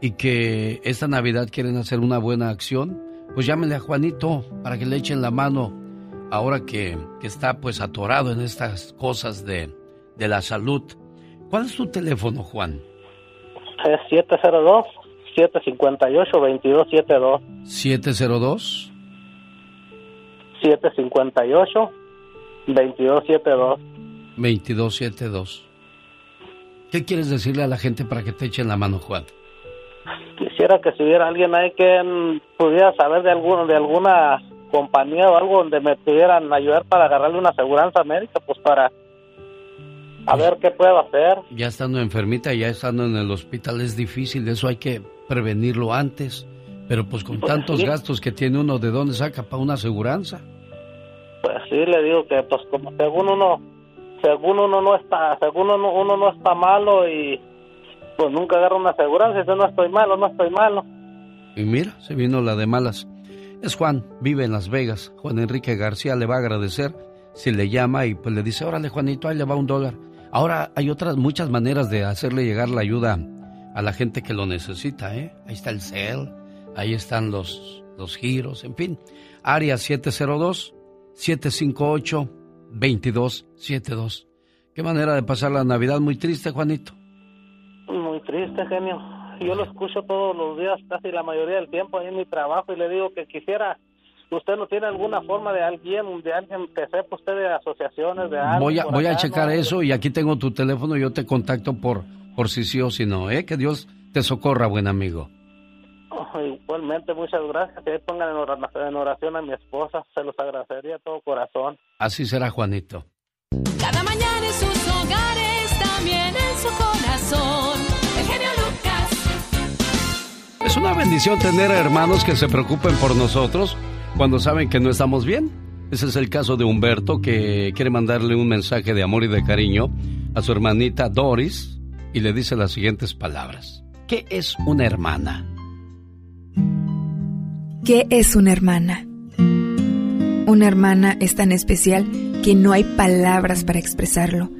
y que esta Navidad quieren hacer una buena acción, pues llámenle a Juanito para que le echen la mano ahora que, que está pues atorado en estas cosas de, de la salud. ¿Cuál es tu teléfono, Juan? Es 702-758-2272. 702 758-2272. 2272. ¿Qué quieres decirle a la gente para que te echen la mano, Juan? Quisiera que si hubiera alguien ahí que mm, pudiera saber de alguno, de alguna compañía o algo donde me pudieran ayudar para agarrarle una aseguranza médica, pues para a ver qué puedo hacer. Ya estando enfermita, ya estando en el hospital es difícil, eso hay que prevenirlo antes. Pero pues con Pues tantos sí. gastos que tiene uno, ¿de dónde saca para una aseguranza? Pues sí, le digo que pues como según uno, según uno no está, según uno, uno no está malo y pues nunca agarra una aseguranza, dice no estoy malo, no estoy malo. Y mira, se vino la de malas. Es Juan, vive en Las Vegas. Juan Enrique García le va a agradecer si le llama y pues le dice, órale Juanito, ahí le va un dólar. Ahora hay otras muchas maneras de hacerle llegar la ayuda a la gente que lo necesita, ¿eh? Ahí está el CEL, ahí están los, los giros, en fin. Área 702-758-2272. Qué manera de pasar la Navidad muy triste, Juanito. Muy triste, genio. Yo lo escucho todos los días, casi la mayoría del tiempo ahí en mi trabajo y le digo que quisiera, usted no tiene alguna forma de alguien, de alguien que sepa usted de asociaciones, de algo. Voy a, voy a checar ¿no? eso y aquí tengo tu teléfono, yo te contacto por, por si sí o si no, ¿eh? Que Dios te socorra, buen amigo. igualmente muchas gracias. Que pongan en oración a mi esposa, se los agradecería de todo corazón. Así será, Juanito. Cada mañana en sus hogares, también en su corazón. Es una bendición tener hermanos que se preocupen por nosotros cuando saben que no estamos bien. Ese es el caso de Humberto que quiere mandarle un mensaje de amor y de cariño a su hermanita Doris y le dice las siguientes palabras. ¿Qué es una hermana? ¿Qué es una hermana? Una hermana es tan especial que no hay palabras para expresarlo.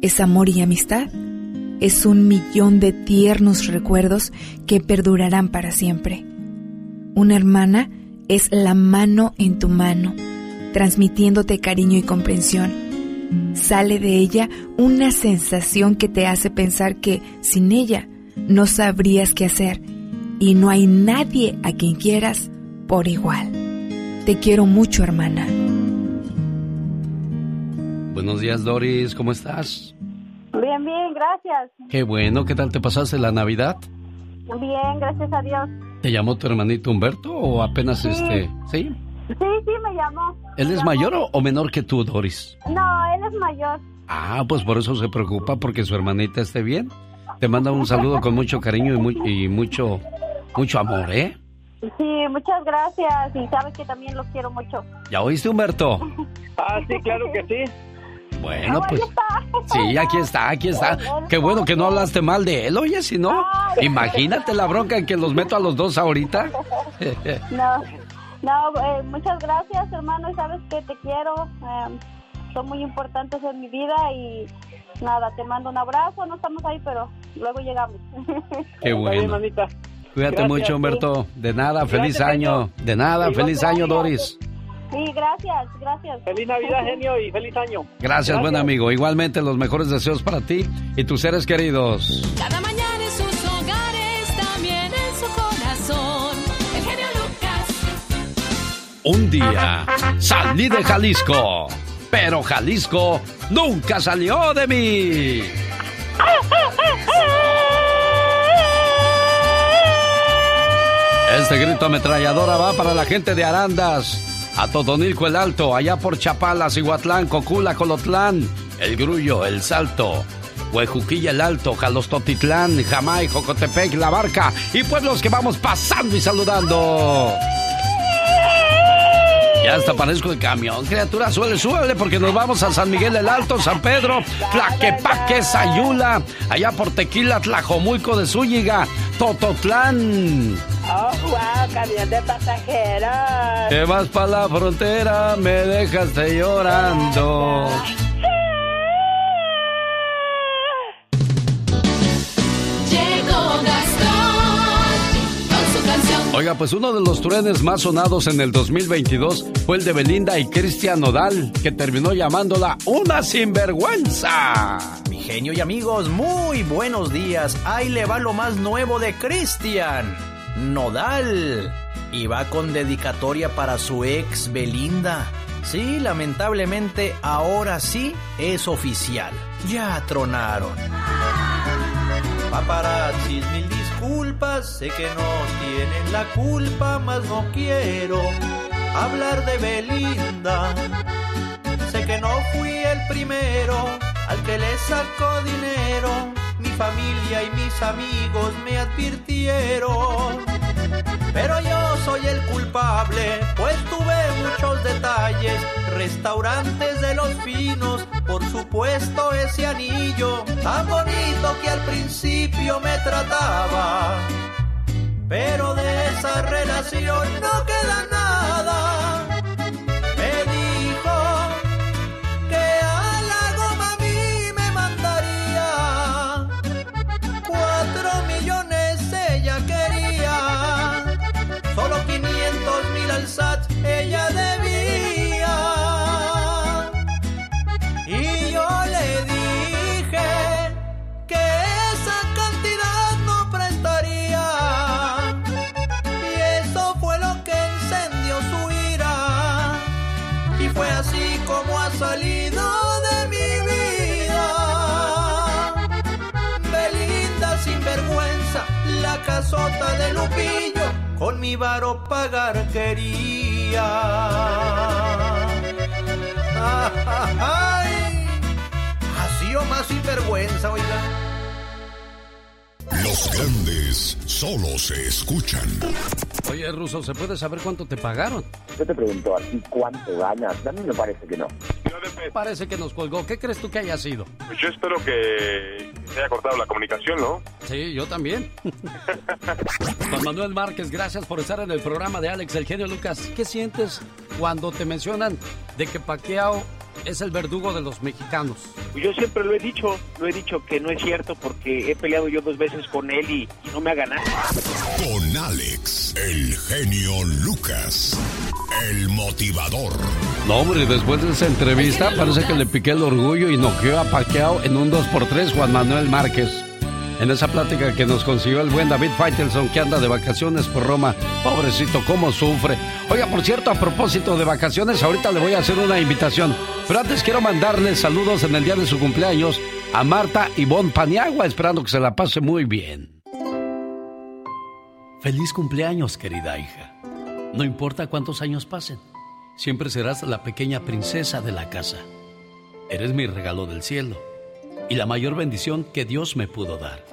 Es amor y amistad. Es un millón de tiernos recuerdos que perdurarán para siempre. Una hermana es la mano en tu mano, transmitiéndote cariño y comprensión. Sale de ella una sensación que te hace pensar que sin ella no sabrías qué hacer y no hay nadie a quien quieras por igual. Te quiero mucho, hermana. Buenos días, Doris, ¿cómo estás? Bien, bien, gracias. Qué bueno, ¿qué tal te pasaste la Navidad? Bien, gracias a Dios. ¿Te llamó tu hermanito Humberto o apenas este? ¿Sí? Sí, sí, me llamó. ¿Él es mayor o menor que tú, Doris? No, él es mayor. Ah, pues por eso se preocupa porque su hermanita esté bien. Te manda un saludo con mucho cariño y, y mucho, mucho amor, ¿eh? Sí, muchas gracias y sabes que también lo quiero mucho. ¿Ya oíste, Humberto? Ah, sí, claro que sí. Bueno, pues. Sí, aquí está, aquí está. Qué bueno que no hablaste mal de él, oye, si no, imagínate la bronca en que los meto a los dos ahorita. <laughs> No, no, eh, muchas gracias, hermano, y sabes que te quiero. Eh, son muy importantes en mi vida y nada, te mando un abrazo, no estamos ahí, pero luego llegamos. Qué bueno. Cuídate mucho, Humberto. De nada, feliz año. De nada, feliz año, Doris. Sí, gracias, gracias. Feliz Navidad, genio, y feliz año. Gracias, buen amigo. Igualmente, los mejores deseos para ti y tus seres queridos. Cada mañana en sus hogares, también en su corazón. El genio Lucas. Un día salí de Jalisco, pero Jalisco nunca salió de mí. Este grito ametralladora va para la gente de Arandas, a Totonilco el Alto, allá por Chapala, Cihuatlán, Cocula, Colotlán, El Grullo, El Salto, Huejuquilla el Alto, Jalostotitlán, Jamay, Jocotepec, La Barca. Y pueblos que vamos pasando y saludando. Ya hasta parezco el camión, criatura, suele, suele, porque nos vamos a San Miguel el Alto, San Pedro, Tlaquepaque, Sayula, allá por Tequila, Tlajomulco de Zúñiga, Tototlán. Oh, wow, camión de pasajeros. Te vas para la frontera, me dejaste llorando. Llegó Gastón con su canción. Oiga, pues uno de los truenes más sonados en el 2022 fue el de Belinda y Cristian Nodal, que terminó llamándola una sinvergüenza. Mi genio y amigos, muy buenos días. Ahí le va lo más nuevo de Cristian. Nodal. Y va con dedicatoria para su ex Belinda. Sí, lamentablemente ahora sí es oficial. Ya tronaron. Paparazzis, mil disculpas, sé que no tienen la culpa, mas no quiero hablar de Belinda. Sé que no fui el primero al que le sacó dinero, familia y mis amigos me advirtieron. Pero yo soy el culpable, pues tuve muchos detalles, restaurantes de los finos, por supuesto ese anillo tan bonito que al principio me trataba. Pero de esa relación no queda nada. Casota de Lupillo, con mi varo pagar quería. ¡Ay! Así o más sinvergüenza, oiga. Los grandes solo se escuchan. Oye, Ruso, ¿se puede saber cuánto te pagaron? Yo te pregunto a ti cuánto ganas. A mí me parece que no. Parece que nos colgó. ¿Qué crees tú que haya sido? Pues yo espero que se haya cortado la comunicación, ¿no? Sí, yo también. <laughs> Juan Manuel Márquez, gracias por estar en el programa de Alex, el genio Lucas. ¿Qué sientes cuando te mencionan de que Pacquiao es el verdugo de los mexicanos? Yo siempre lo he dicho, lo he dicho que no es cierto porque he peleado yo dos veces con él y, y no me ha ganado. Con Alex, el genio Lucas, el motivador. No, hombre, después de esa entrevista parece que le piqué el orgullo y noqueó a Pacquiao en un 2x3 Juan Manuel Márquez. En esa plática que nos consiguió el buen David Faitelson que anda de vacaciones por Roma. Pobrecito, cómo sufre. Oiga, por cierto, a propósito de vacaciones, ahorita le voy a hacer una invitación. Pero antes quiero mandarle saludos en el día de su cumpleaños a Marta Ivonne Paniagua, esperando que se la pase muy bien. Feliz cumpleaños, querida hija. No importa cuántos años pasen, siempre serás la pequeña princesa de la casa. Eres mi regalo del cielo y la mayor bendición que Dios me pudo dar.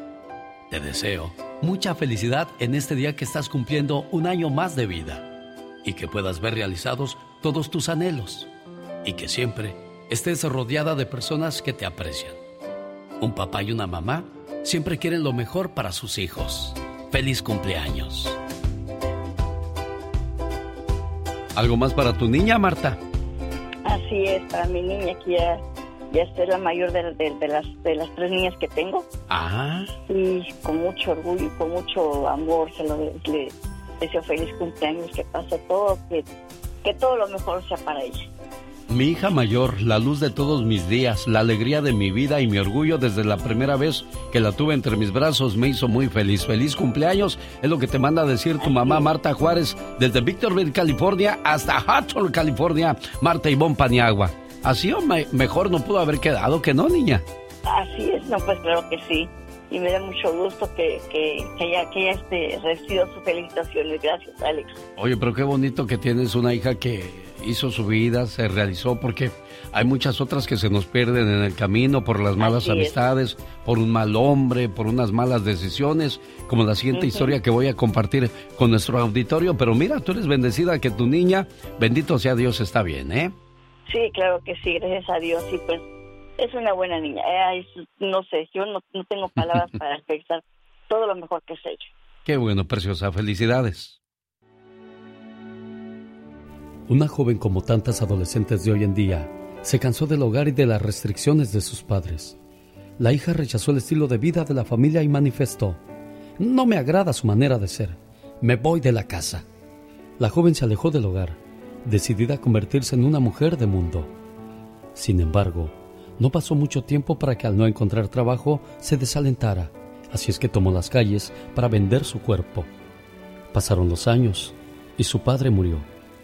Te deseo mucha felicidad en este día que estás cumpliendo un año más de vida y que puedas ver realizados todos tus anhelos y que siempre estés rodeada de personas que te aprecian. Un papá y una mamá siempre quieren lo mejor para sus hijos. Feliz cumpleaños. ¿Algo más para tu niña, Marta? Así es, para mi niña que ya es la mayor de, de- de las, de las tres niñas que tengo. Ah, Y con mucho orgullo y con mucho amor se lo le deseo feliz cumpleaños, que pase todo, que, que todo lo mejor sea para ella. mi hija mayor, la luz de todos mis días, la alegría de mi vida y mi orgullo desde la primera vez que la tuve entre mis brazos me hizo muy feliz. Feliz cumpleaños, es lo que te manda a decir tu mamá Marta Juárez desde Victorville, California hasta Hudson, California, Marta Ivonne Paniagua. Así o me- mejor no pudo haber quedado que no, niña. Así es, no, pues claro que sí. Y me da mucho gusto que, que, que ella, que ella este, reciba sus felicitaciones. Gracias, Alex. Oye, pero qué bonito que tienes una hija que hizo su vida, se realizó, porque hay muchas otras que se nos pierden en el camino por las malas Así es. amistades, por un mal hombre, por unas malas decisiones, como la siguiente historia que voy a compartir con nuestro auditorio. Pero mira, tú eres bendecida que tu niña, bendito sea Dios, está bien, ¿eh? Sí, claro que sí, gracias a Dios. Y pues es una buena niña. Eh, es- no sé, yo no, no tengo palabras <laughs> para expresar todo lo mejor que es ella. Qué bueno, preciosa, felicidades. Una joven como tantas adolescentes de hoy en día se cansó del hogar y de las restricciones de sus padres. La hija rechazó el estilo de vida de la familia y manifestó, no me agrada su manera de ser, me voy de la casa. La joven se alejó del hogar, decidida a convertirse en una mujer de mundo. Sin embargo, no pasó mucho tiempo para que al no encontrar trabajo se desalentara, así es que tomó las calles para vender su cuerpo. Pasaron los años y su padre murió,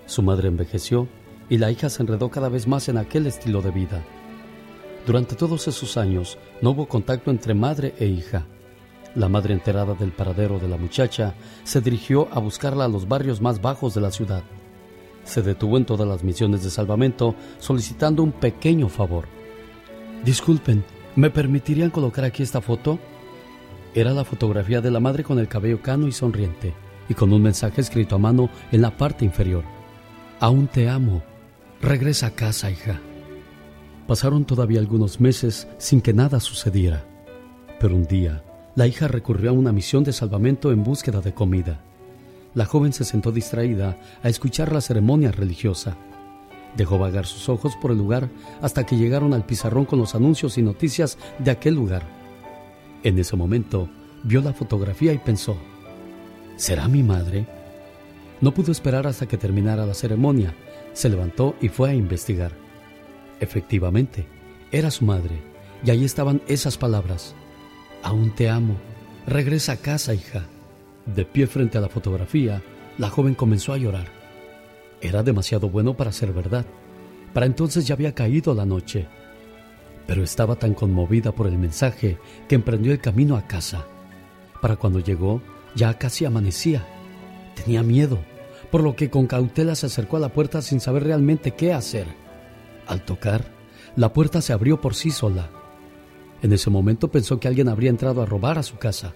su madre envejeció y la hija se enredó cada vez más en aquel estilo de vida. Durante todos esos años no hubo contacto entre madre e hija. La madre enterada del paradero de la muchacha se dirigió a buscarla a los barrios más bajos de la ciudad. Se detuvo en todas las misiones de salvamento solicitando un pequeño favor. Disculpen, ¿me permitirían colocar aquí esta foto? Era la fotografía de la madre con el cabello cano y sonriente, y con un mensaje escrito a mano en la parte inferior. Aún te amo. Regresa a casa, hija. Pasaron todavía algunos meses sin que nada sucediera. Pero un día, la hija recurrió a una misión de salvamento en búsqueda de comida. La joven se sentó distraída a escuchar la ceremonia religiosa. Dejó vagar sus ojos por el lugar hasta que llegaron al pizarrón con los anuncios y noticias de aquel lugar. En ese momento, vio la fotografía y pensó, ¿será mi madre? No pudo esperar hasta que terminara la ceremonia. Se levantó y fue a investigar. Efectivamente, era su madre, y ahí estaban esas palabras. Aún te amo. Regresa a casa, hija. De pie frente a la fotografía, la joven comenzó a llorar. Era demasiado bueno para ser verdad. Para entonces ya había caído la noche. Pero estaba tan conmovida por el mensaje que emprendió el camino a casa. Para cuando llegó, ya casi amanecía. Tenía miedo, por lo que con cautela se acercó a la puerta sin saber realmente qué hacer. Al tocar, la puerta se abrió por sí sola. En ese momento pensó que alguien habría entrado a robar a su casa.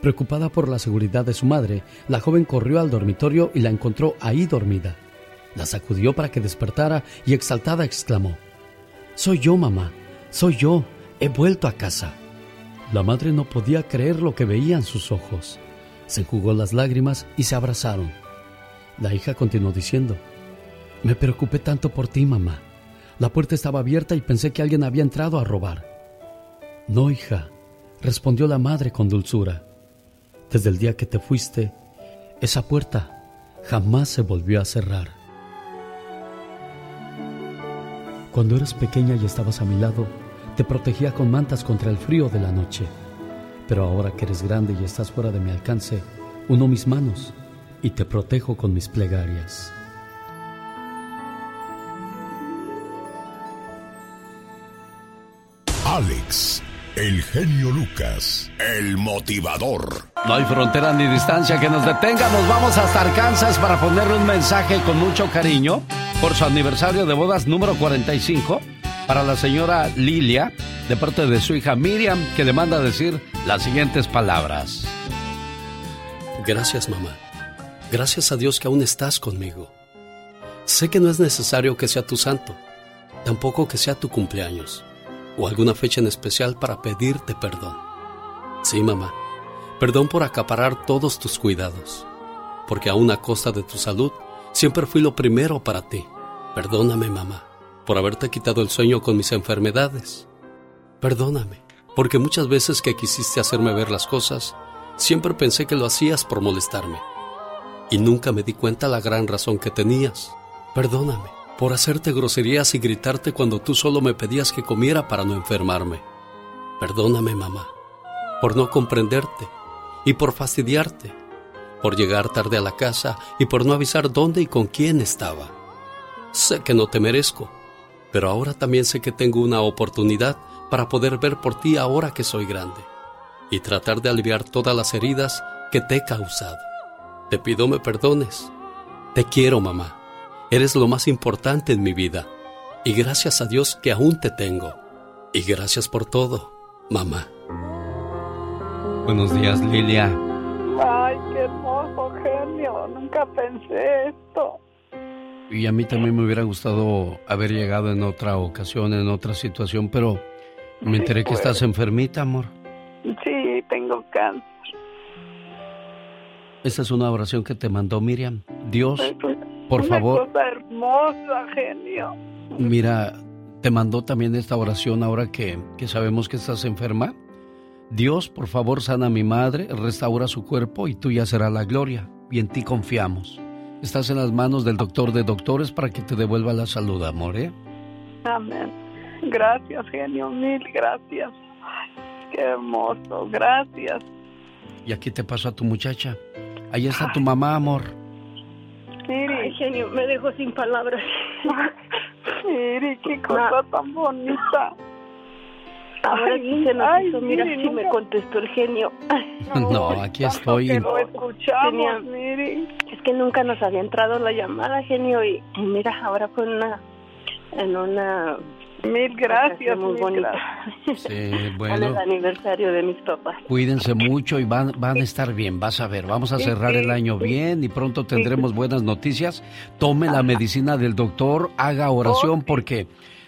Preocupada por la seguridad de su madre, la joven corrió al dormitorio y la encontró ahí dormida. La sacudió para que despertara y exaltada exclamó, Soy yo, mamá, soy yo, he vuelto a casa. La madre no podía creer lo que veía en sus ojos. Se enjugó las lágrimas y se abrazaron. La hija continuó diciendo, Me preocupé tanto por ti, mamá. La puerta estaba abierta y pensé que alguien había entrado a robar. No, hija, respondió la madre con dulzura. Desde el día que te fuiste, esa puerta jamás se volvió a cerrar. Cuando eras pequeña y estabas a mi lado, te protegía con mantas contra el frío de la noche. Pero ahora que eres grande y estás fuera de mi alcance, uno mis manos y te protejo con mis plegarias. Alex, el genio Lucas, el motivador. No hay frontera ni distancia que nos detenga. Nos vamos hasta Arkansas para ponerle un mensaje con mucho cariño por su aniversario de bodas número 45 para la señora Lilia, de parte de su hija Miriam, que le manda decir las siguientes palabras. Gracias, mamá. Gracias a Dios que aún estás conmigo. Sé que no es necesario que sea tu santo, tampoco que sea tu cumpleaños o alguna fecha en especial para pedirte perdón. Sí, mamá, perdón por acaparar todos tus cuidados, porque aún a costa de tu salud, siempre fui lo primero para ti. Perdóname, mamá, por haberte quitado el sueño con mis enfermedades. Perdóname, porque muchas veces que quisiste hacerme ver las cosas, siempre pensé que lo hacías por molestarme. Y nunca me di cuenta la gran razón que tenías. Perdóname por hacerte groserías y gritarte cuando tú solo me pedías que comiera para no enfermarme. Perdóname, mamá, por no comprenderte y por fastidiarte, por llegar tarde a la casa y por no avisar dónde y con quién estaba. Sé que no te merezco, pero ahora también sé que tengo una oportunidad para poder ver por ti ahora que soy grande y tratar de aliviar todas las heridas que te he causado. Te pido me perdones. Te quiero, mamá. Eres lo más importante en mi vida. Y gracias a Dios que aún te tengo. Y gracias por todo, mamá. Buenos días, Lilia. Ay, qué hermoso genio. Nunca pensé esto. Y a mí también me hubiera gustado haber llegado en otra ocasión, en otra situación, pero me enteré que pues. estás enfermita, amor. Sí, tengo cáncer. Esta es una oración que te mandó Miriam. Dios, por Una favor, cosa hermosa, genio. mira, te mandó también esta oración ahora que, que sabemos que estás enferma. Dios, por favor, sana a mi madre, restaura su cuerpo y tuya será la gloria. Y en ti confiamos. Estás en las manos del doctor de doctores para que te devuelva la salud, amor, ¿eh? Amén. Gracias, genio. Mil gracias. Ay, Qué hermoso. Gracias. Y aquí te paso a tu muchacha. Ahí está tu mamá, amor. Ay, genio, me dejó sin palabras. <laughs> Miri, qué cosa tan bonita. Ahora Ay, sí se nos ay, hizo, mira, Miri, sí me nunca- contestó el genio. <laughs> No, aquí estoy. Que lo escuchamos, Tenía- Miri. Es que nunca nos había entrado la llamada, genio, y, y mira, ahora fue en una, en una... Mil gracias, muy mil bonita. Sí, <laughs> En el bueno, aniversario de mis papás. cuídense mucho y van, van a estar bien, vas a ver. Vamos a cerrar el año bien y pronto tendremos buenas noticias. Tome la medicina del doctor, haga oración porque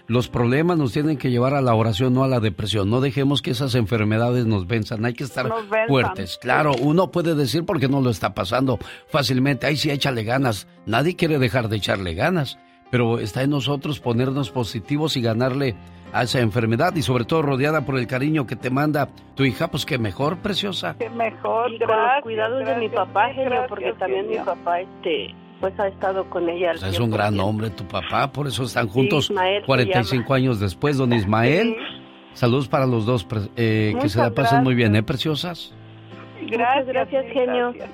los problemas nos tienen que llevar a la oración, no a la depresión. No dejemos que esas enfermedades nos venzan. Hay que estar fuertes. Claro, uno puede decir porque no lo está pasando fácilmente. Ay, sí, échale ganas. Nadie quiere dejar de echarle ganas. Pero está en nosotros ponernos positivos y ganarle a esa enfermedad y sobre todo rodeada por el cariño que te manda tu hija, pues que mejor, preciosa. Qué mejor, Y con gracias. los cuidados de mi gracias, papá, mil genio, gracias, porque también genio. mi papá, este, pues ha estado con ella. al Pues es un gran 100%. hombre tu papá, por eso están juntos Ismael se 45 años después, don Ismael. Saludos para los dos, eh, que se la pasen muy bien, ¿eh, preciosas? Gracias, gracias, genio. gracias.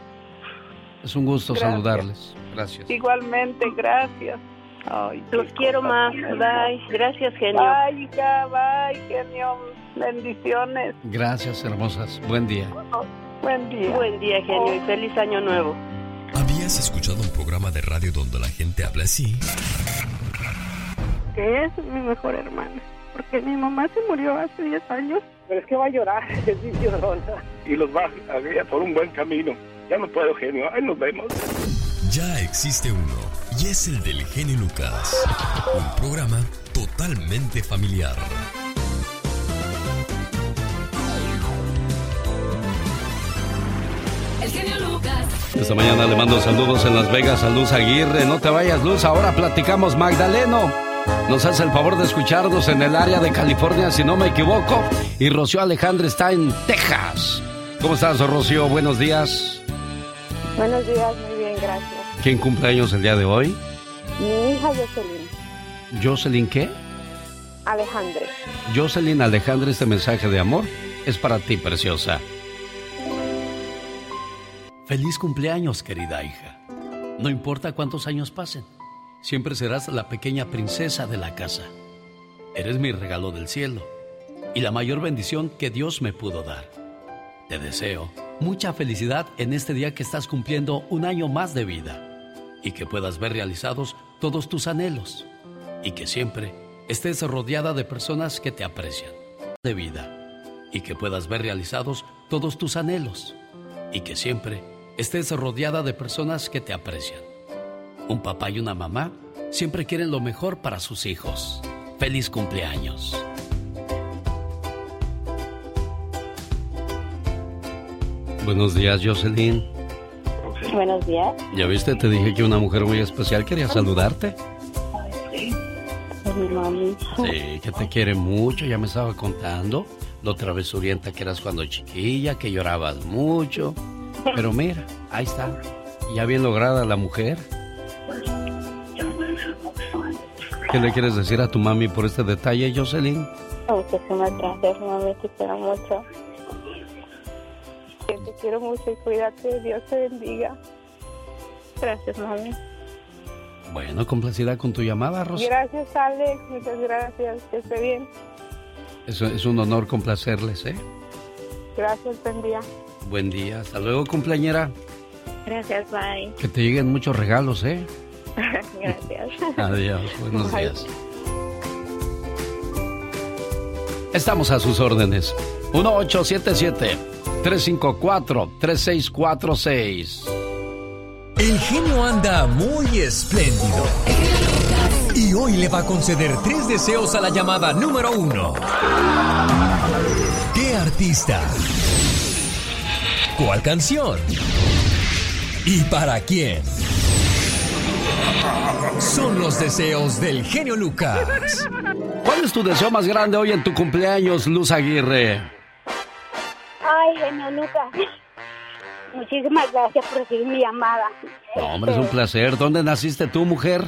Es un gusto Gracias. saludarles. Gracias. Igualmente, gracias. Ay, Los quiero cosa más. Bye. Gracias, genio. Bye, hija, bye, genio. Bendiciones. Gracias, hermosas. Buen día. Buen día. Buen día, genio, y feliz año nuevo. ¿Has escuchado un programa de radio donde la gente habla así? Que es mi mejor hermana. Porque mi mamá se murió hace 10 años. Pero es que va a llorar, <laughs> es mi llorona. Y los va a guiar por un buen camino. Ya no puedo, genio. Ahí nos vemos. Ya existe uno, y es el del genio Lucas. Un programa totalmente familiar. El genio Lucas. Esta mañana le mando saludos en Las Vegas a Luz Aguirre. No te vayas, Luz. Ahora platicamos Magdaleno. Nos hace el favor de escucharnos en el área de California, si no me equivoco. Y Rocío Alejandra está en Texas. ¿Cómo estás, Rocío? Buenos días. Buenos días, muy bien, gracias. ¿Quién cumple años el día de hoy? Mi hija Jocelyn. ¿Jocelyn qué? Alejandre. Jocelyn Alejandra, este mensaje de amor es para ti, preciosa. Feliz cumpleaños, querida hija. No importa cuántos años pasen, siempre serás la pequeña princesa de la casa. Eres mi regalo del cielo y la mayor bendición que Dios me pudo dar. Te deseo mucha felicidad en este día que estás cumpliendo un año más de vida y que puedas ver realizados todos tus anhelos y que siempre estés rodeada de personas que te aprecian de vida y que puedas ver realizados todos tus anhelos y que siempre estés rodeada de personas que te aprecian. Un papá y una mamá siempre quieren lo mejor para sus hijos. Feliz cumpleaños. Buenos días, Jocelyn. Buenos días. Ya viste, te dije que una mujer muy especial quería saludarte. Es mi mami. Sí, que te quiere mucho, ya me estaba contando. Lo travesurienta que eras cuando chiquilla, que llorabas mucho. Pero mira, ahí está. Ya bien lograda la mujer. ¿Qué le quieres decir a tu mami por este detalle, Jocelyn? Muchísimas gracias, mami, te quiero mucho. Te quiero mucho y cuídate, Dios te bendiga. Gracias, mami. Bueno, complacida con tu llamada, Rosa. Gracias, Alex, muchas gracias, que esté bien. Es, es un honor complacerles, ¿eh? Gracias, buen día. Buen día. Hasta luego, cumpleañera. Gracias, bye. Que te lleguen muchos regalos, ¿eh? <laughs> Gracias. Adiós, buenos Bye. días. Estamos a sus órdenes. 1877-354-3646. El genio anda muy espléndido. Y hoy le va a conceder tres deseos a la llamada número uno. ¿Qué artista? ¿Cuál canción? ¿Y para quién? Son los deseos del genio Lucas. ¿Cuál es tu deseo más grande hoy en tu cumpleaños, Luz Aguirre? Ay, genio Lucas. Muchísimas gracias por recibir mi llamada. No, hombre, es un placer. ¿Dónde naciste tú, mujer?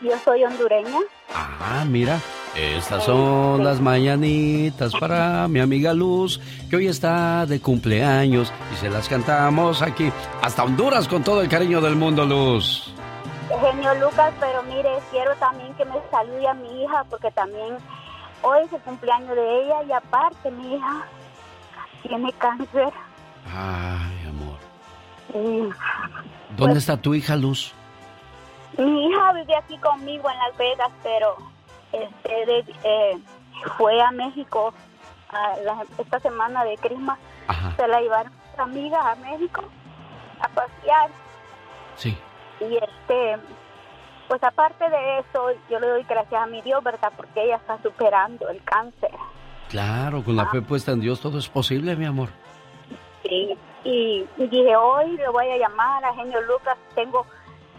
Yo soy hondureña. Ah, mira. Estas son las mañanitas para mi amiga Luz, que hoy está de cumpleaños y se las cantamos aquí, hasta Honduras, con todo el cariño del mundo, Luz. Genio Lucas, pero mire, quiero también que me salude a mi hija porque también hoy es el cumpleaños de ella y aparte mi hija tiene cáncer. Ay, amor. ¿Dónde está tu hija, Luz? mi hija vive aquí conmigo en Las Vegas, pero este de- eh, fue a México a la- esta semana de Christmas. Se la llevaron sus amigas a México a pasear. Sí. Y este, pues aparte de eso, yo le doy gracias a mi Dios, ¿verdad? Porque ella está superando el cáncer. Claro, con la fe puesta en Dios todo es posible, mi amor. Sí. Y, y dije, hoy le voy a llamar a Genio Lucas. Tengo,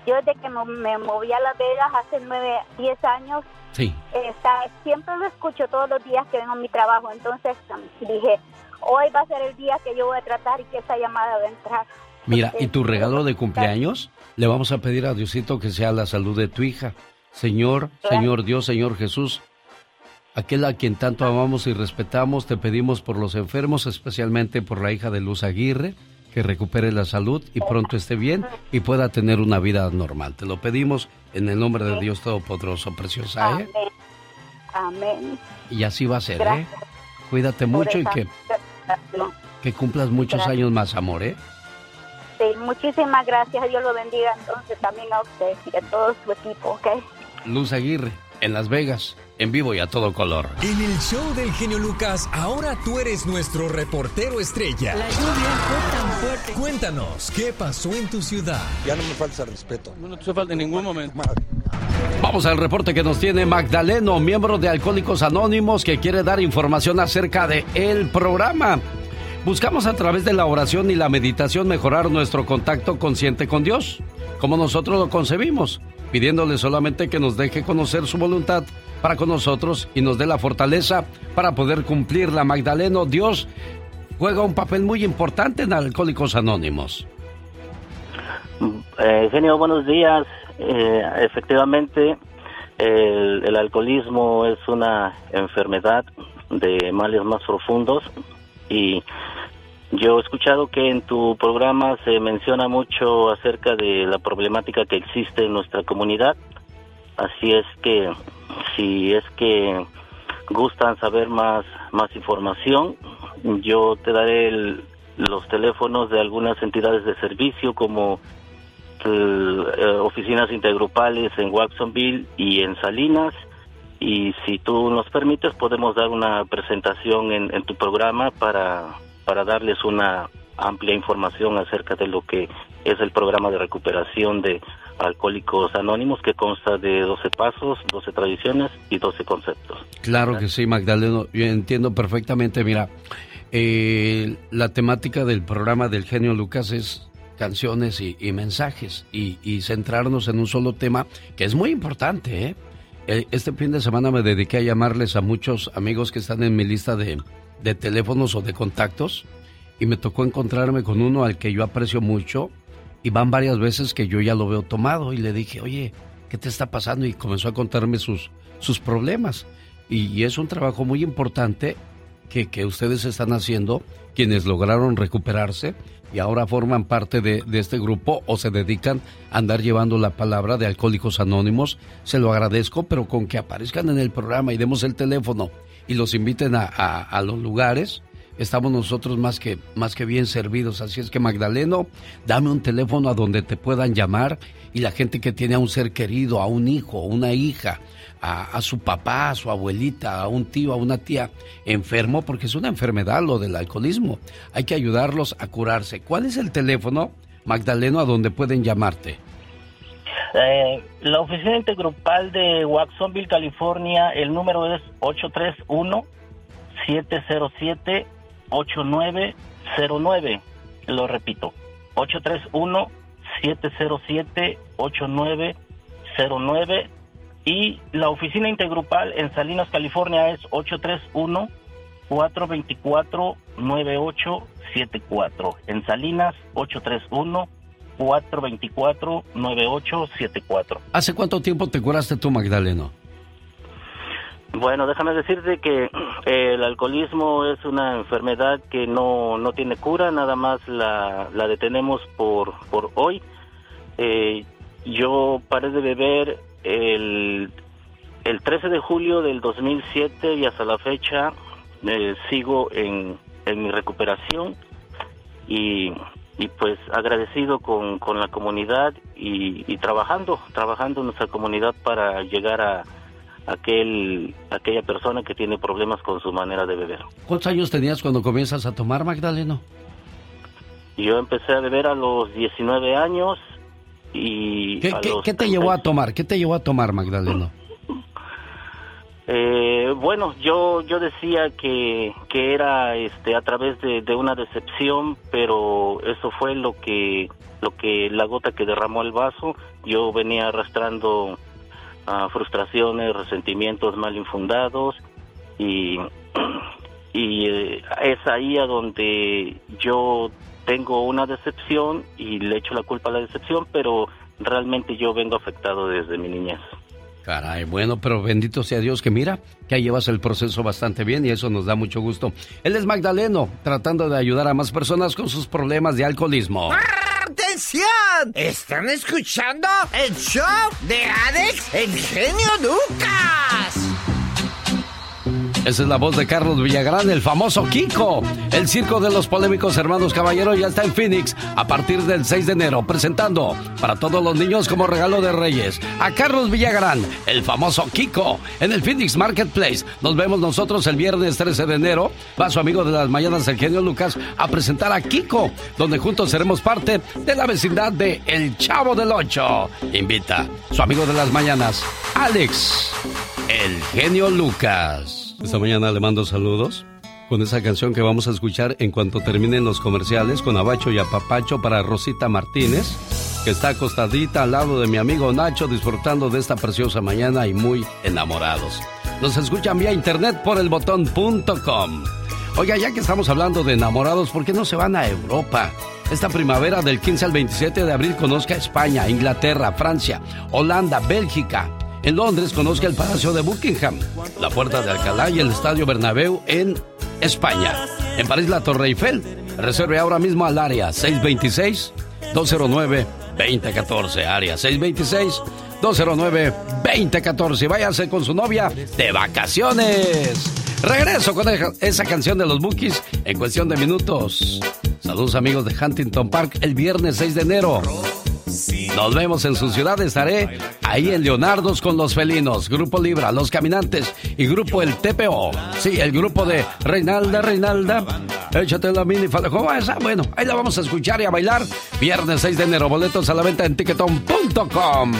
yo desde que me, me moví a Las Vegas hace nueve, diez años, Sí. está- siempre lo escucho todos los días que vengo a mi trabajo. Entonces um, dije, hoy va a ser el día que yo voy a tratar y que esa llamada va a entrar. Mira, ¿y tu regalo de cumpleaños? Le vamos a pedir a Diosito que sea la salud de tu hija. Señor, Señor Dios, Señor Jesús, aquel a quien tanto amamos y respetamos, te pedimos por los enfermos, especialmente por la hija de Luz Aguirre, que recupere la salud y pronto esté bien y pueda tener una vida normal. Te lo pedimos en el nombre de Dios Todopoderoso, preciosa, ¿eh? Amén. Amén. Y así va a ser, ¿eh? Cuídate mucho y que, que cumplas muchos Gracias. años más, amor, ¿eh? Sí, muchísimas gracias. Dios lo bendiga entonces también a usted y a todo su equipo, ¿ok? Luz Aguirre, en Las Vegas, en vivo y a todo color. En el show del genio Lucas, ahora tú eres nuestro reportero estrella. La lluvia fue tan fuerte. Cuéntanos, ¿qué pasó en tu ciudad? Ya no me falta respeto. No te falta en ningún momento. Vamos al reporte que nos tiene Magdaleno, miembro de Alcohólicos Anónimos, que quiere dar información acerca de el programa. Buscamos a través de la oración y la meditación mejorar nuestro contacto consciente con Dios, como nosotros lo concebimos, pidiéndole solamente que nos deje conocer su voluntad para con nosotros y nos dé la fortaleza para poder cumplirla. Magdaleno, Dios juega un papel muy importante en Alcohólicos Anónimos. Eh, genio, buenos días. Eh, efectivamente, el, el alcoholismo es una enfermedad de males más profundos y yo he escuchado que en tu programa se menciona mucho acerca de la problemática que existe en nuestra comunidad. Así es que si es que gustan saber más más información, yo te daré el- los teléfonos de algunas entidades de servicio como el, eh, oficinas intergrupales en Watsonville y en Salinas. Y si tú nos permites, podemos dar una presentación en, en tu programa para, para darles una amplia información acerca de lo que es el programa de recuperación de alcohólicos anónimos que consta de 12 pasos, 12 tradiciones y 12 conceptos. Claro que sí, Magdaleno. Yo entiendo perfectamente. Mira, eh, la temática del programa del genio Lucas es canciones y, mensajes y, y centrarnos en un solo tema que es muy importante. ¿eh? Eh, Este fin de semana me dediqué a llamarles a muchos amigos que están en mi lista de, de teléfonos o de contactos y me tocó encontrarme con uno al que yo aprecio mucho y van varias veces que yo ya lo veo tomado y le dije, oye, ¿qué te está pasando? Y comenzó a contarme sus, sus problemas. Y, es un trabajo muy importante que, que ustedes están haciendo, quienes lograron recuperarse y ahora forman parte de, de este grupo o se dedican a andar llevando la palabra de Alcohólicos Anónimos. Se lo agradezco, pero con que aparezcan en el programa y demos el teléfono y los inviten a- a los lugares, estamos nosotros más que, más que bien servidos. Así es que Magdaleno, dame un teléfono a donde te puedan llamar y la gente que tiene a un ser querido, a un hijo, a una hija, a, su papá, a su abuelita, a un tío, a una tía enfermo, porque es una enfermedad lo del alcoholismo. Hay que ayudarlos a curarse. ¿Cuál es el teléfono, Magdaleno, a donde pueden llamarte? Eh, la oficina intergrupal de Watsonville, California, el número es 831-707-8909. Lo repito, 831-707-8909. Y la oficina intergrupal en Salinas, California es 831-424-9874. En Salinas, 831-424-9874. ¿Hace cuánto tiempo te curaste tú, Magdaleno? Bueno, déjame decirte que <clears throat> el alcoholismo es una enfermedad que no, no tiene cura, nada más la, la detenemos por, por hoy. Eh, yo paré de beber el, el 13 de julio del 2007 y hasta la fecha eh, sigo en, en mi recuperación y, y pues agradecido con, con la comunidad y, y trabajando, trabajando en nuestra comunidad para llegar a aquel aquella persona que tiene problemas con su manera de beber. ¿Cuántos años tenías cuando comienzas a tomar, Magdaleno? Yo empecé a beber a los 19 años y ¿Qué, te llevó a tomar? ¿Qué te llevó a tomar, Magdaleno? <laughs> Eh, bueno, yo yo decía que, que era este a través de, de una decepción, pero eso fue lo que lo que la gota que derramó el vaso. Yo venía arrastrando frustraciones, resentimientos mal infundados y <clears throat> y eh, es ahí a donde yo tengo una decepción y le echo la culpa a la decepción, pero realmente yo vengo afectado desde mi niñez. Caray, bueno, pero bendito sea Dios que mira, que llevas el proceso bastante bien y eso nos da mucho gusto. Él es Magdaleno, tratando de ayudar a más personas con sus problemas de alcoholismo. ¿Están escuchando el show de Alex, el genio Lucas? Esa es la voz de Carlos Villagrán, el famoso Kiko. El circo de los polémicos hermanos Caballero ya está en Phoenix a partir del 6 de enero, presentando para todos los niños como regalo de Reyes a Carlos Villagrán, el famoso Kiko, en el Phoenix Marketplace. Nos vemos nosotros el viernes 13 de enero. Va su amigo de las mañanas, el genio Lucas, a presentar a Kiko, donde juntos seremos parte de la vecindad de El Chavo del Ocho. Invita su amigo de las mañanas, Alex, el genio Lucas. Esta mañana le mando saludos con esa canción que vamos a escuchar en cuanto terminen los comerciales con Abacho y Apapacho para Rosita Martínez, que está acostadita al lado de mi amigo Nacho disfrutando de esta preciosa mañana y muy enamorados. Nos escuchan vía internet por el botón.com. Oiga, ya que estamos hablando de enamorados, ¿por qué no se van a Europa? Esta primavera del 15 al 27 de abril conozca España, Inglaterra, Francia, Holanda, Bélgica, en Londres conozca el Palacio de Buckingham, la Puerta de Alcalá y el Estadio Bernabéu en España. En París la Torre Eiffel. Reserve ahora mismo al área 626-209-2014. Área 626-209-2014. Váyase con su novia de vacaciones. Regreso con esa canción de los Bookies en cuestión de minutos. Saludos amigos de Huntington Park el viernes 6 de enero. Nos vemos en su ciudad. Estaré ahí en Leonardos con los felinos, Grupo Libra, Los Caminantes y Grupo El TPO. Sí, el grupo de Reinalda, Reinalda. Échate la mini ¿Cómo esa? Bueno, ahí la vamos a escuchar y a bailar. Viernes 6 de enero. Boletos a la venta en ticketon.com.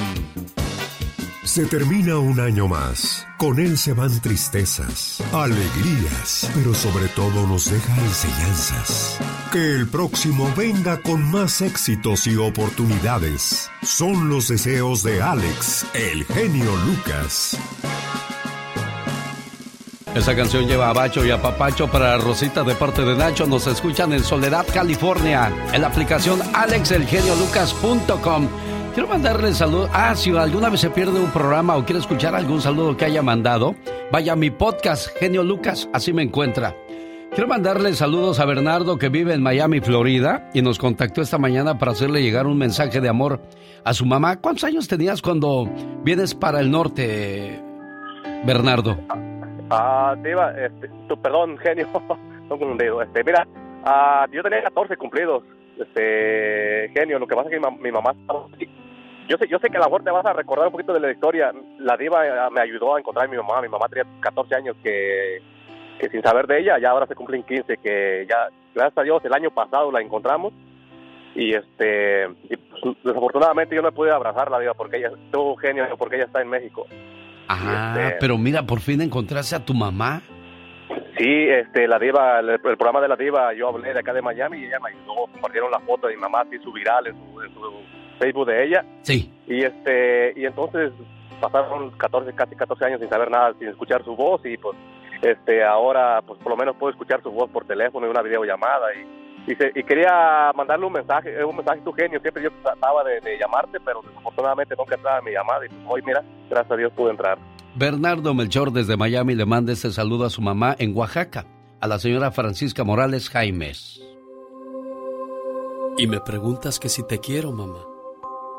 Se termina un año más. Con él se van tristezas, alegrías, pero sobre todo nos deja enseñanzas. Que el próximo venga con más éxitos y oportunidades. Son los deseos de Alex, el genio Lucas. Esa canción lleva a Bacho y a Papacho para Rosita de parte de Nacho. Nos escuchan en Soledad, California, en la aplicación alexelgeniolucas.com. Quiero mandarle saludos. Ah, si alguna vez se pierde un programa o quiere escuchar algún saludo que haya mandado, vaya a mi podcast, Genio Lucas, así me encuentra. Quiero mandarle saludos a Bernardo que vive en Miami, Florida, y nos contactó esta mañana para hacerle llegar un mensaje de amor a su mamá. ¿Cuántos años tenías cuando vienes para el norte, Bernardo? Ah, Diva, este, tu, perdón, <laughs> genio, no con un dedo. Este, mira, ah, yo tenía 14 cumplidos, este, genio. Lo que pasa es que mi, mi mamá estaba yo sé, yo sé que a lo mejor te vas a recordar un poquito de la historia. La diva eh, me ayudó a encontrar a mi mamá. Mi mamá tenía 14 años que, que sin saber de ella, ya ahora se cumplen 15, que ya, gracias a Dios, el año pasado la encontramos. Y este, y, pues, desafortunadamente yo no pude abrazarla, diva, porque ella, tuvo genio, porque ella está en México. Ah, Este- pero mira, por fin encontraste a tu mamá. Sí, este, la diva, el, el programa de la diva, yo hablé de acá de Miami y ella me ayudó, compartieron la foto de mi mamá, así su viral en su, en su Facebook de ella. Sí. Y este, y entonces pasaron 14, casi 14 años sin saber nada, sin escuchar su voz y pues, este, ahora pues por lo menos puedo escuchar su voz por teléfono y una videollamada y, y, se- y quería mandarle un mensaje, eh, un mensaje tu genio, siempre yo trataba de, de llamarte, pero desafortunadamente nunca entraba mi llamada y pues, hoy mira, gracias a Dios pude entrar. Bernardo Melchor desde Miami le manda este saludo a su mamá en Oaxaca, a la señora Francisca Morales Jaimes. Y me preguntas que si te quiero, mamá.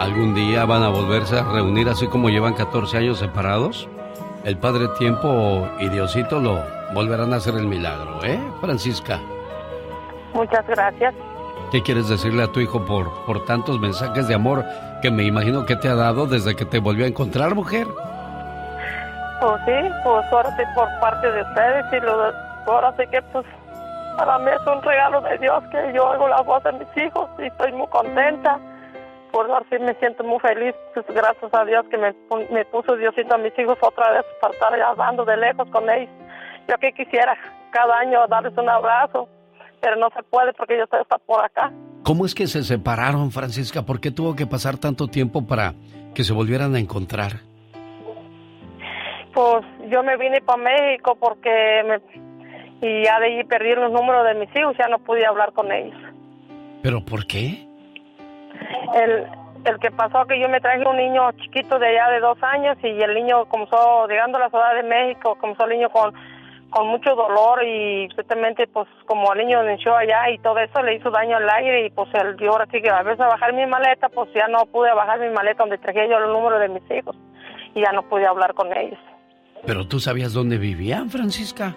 ¿Algún día van a volverse a reunir así como llevan 14 años separados? El Padre Tiempo y Diosito lo volverán a hacer el milagro, ¿eh, Francisca? Muchas gracias. ¿Qué quieres decirle a tu hijo por, por tantos mensajes de amor que me imagino que te ha dado desde que te volvió a encontrar, mujer? Pues sí, pues ahora sí por parte de ustedes y lo de- ahora sí que pues para mí es un regalo de Dios que yo oigo la voz de mis hijos y estoy muy contenta. Por ahora sí me siento muy feliz, pues gracias a Dios que me, me puso Diosito a mis hijos otra vez para estar hablando de lejos con ellos. Yo que quisiera cada año darles un abrazo, pero no se puede porque yo estoy hasta por acá. ¿Cómo es que se separaron, Francisca? ¿Por qué tuvo que pasar tanto tiempo para que se volvieran a encontrar? Pues yo me vine para México porque me, y ya de ahí perdí los números de mis hijos, ya no pude hablar con ellos. ¿Pero por qué? El, el que pasó que yo me traje un niño chiquito de allá de dos años y el niño comenzó, llegando a la Ciudad de México, comenzó el niño con, con mucho dolor y justamente pues como el niño nació allá y todo eso le hizo daño al aire y pues el, yo ahora sí que a veces a bajar mi maleta, pues ya no pude bajar mi maleta donde traje yo el número de mis hijos y ya no pude hablar con ellos. ¿Pero tú sabías dónde vivían, Francisca?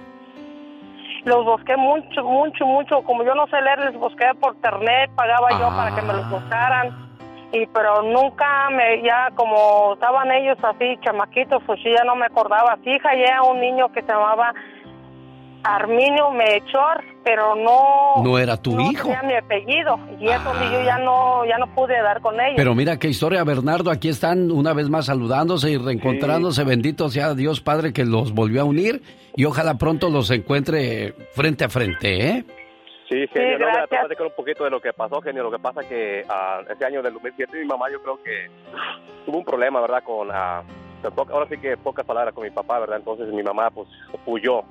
Los busqué mucho, mucho, mucho. Como yo no sé leer, les busqué por internet, pagaba yo para que me los buscaran. Y pero nunca me, ya como estaban ellos así, chamaquitos, pues yo ya no me acordaba. Fija, ya un niño que se llamaba Arminio Melchor, pero no... No era tu no hijo. tenía mi apellido. Y eso sí, yo ya no, ya no pude dar con ellos. Pero mira qué historia, Bernardo. Aquí están una vez más saludándose y reencontrándose. Bendito sea Dios Padre que los volvió a unir y ojalá pronto los encuentre frente a frente, ¿eh? Sí, genio, no, me platicar un poquito de lo que pasó, genio. Lo que pasa que ah, ese año del 2007 mi mamá yo creo que tuvo un problema, ¿verdad? Con, ah, ahora sí que pocas palabras con mi papá, ¿verdad? Entonces mi mamá pues huyó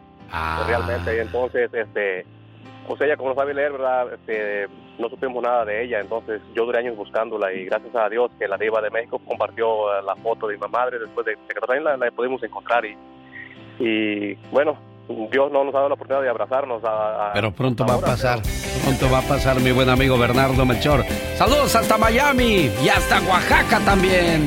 realmente y entonces, este, pues ella como no sabe leer, ¿verdad? Este, no supimos nada de ella, entonces yo duré años buscándola y gracias a Dios que la diva de México compartió eh, la foto de mi madre después de, que también la, la pudimos encontrar y, y bueno, Dios no nos ha dado la oportunidad de abrazarnos. A, a- Pero pronto va a pasar, pronto va a pasar mi buen amigo Bernardo Melchor. Saludos hasta Miami y hasta Oaxaca también.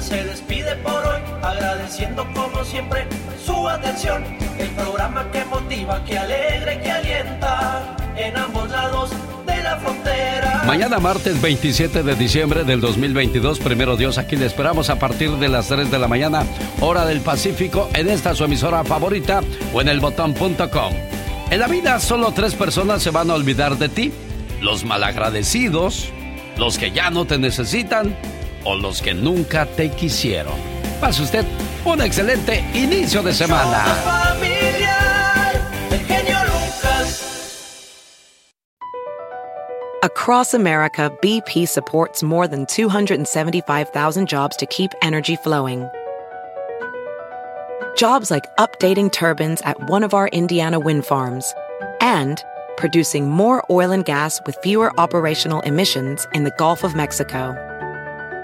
Se despide por hoy, agradeciendo como siempre su atención. El programa que motiva, que alegra que alienta en ambos lados de la frontera. Mañana martes 27 de diciembre del 2022, primero Dios, aquí le esperamos a partir de las 3 de la mañana, hora del Pacífico, en esta su emisora favorita o en elbotón.com. En la vida solo tres personas se van a olvidar de ti, los malagradecidos, los que ya no te necesitan o los que nunca te quisieron. Pase usted un excelente inicio de semana. Familiar, el genio Lucas. Across America, BP supports more than 275,000 jobs to keep energy flowing. Jobs like updating turbines at one of our Indiana wind farms and producing more oil and gas with fewer operational emissions in the Gulf of Mexico.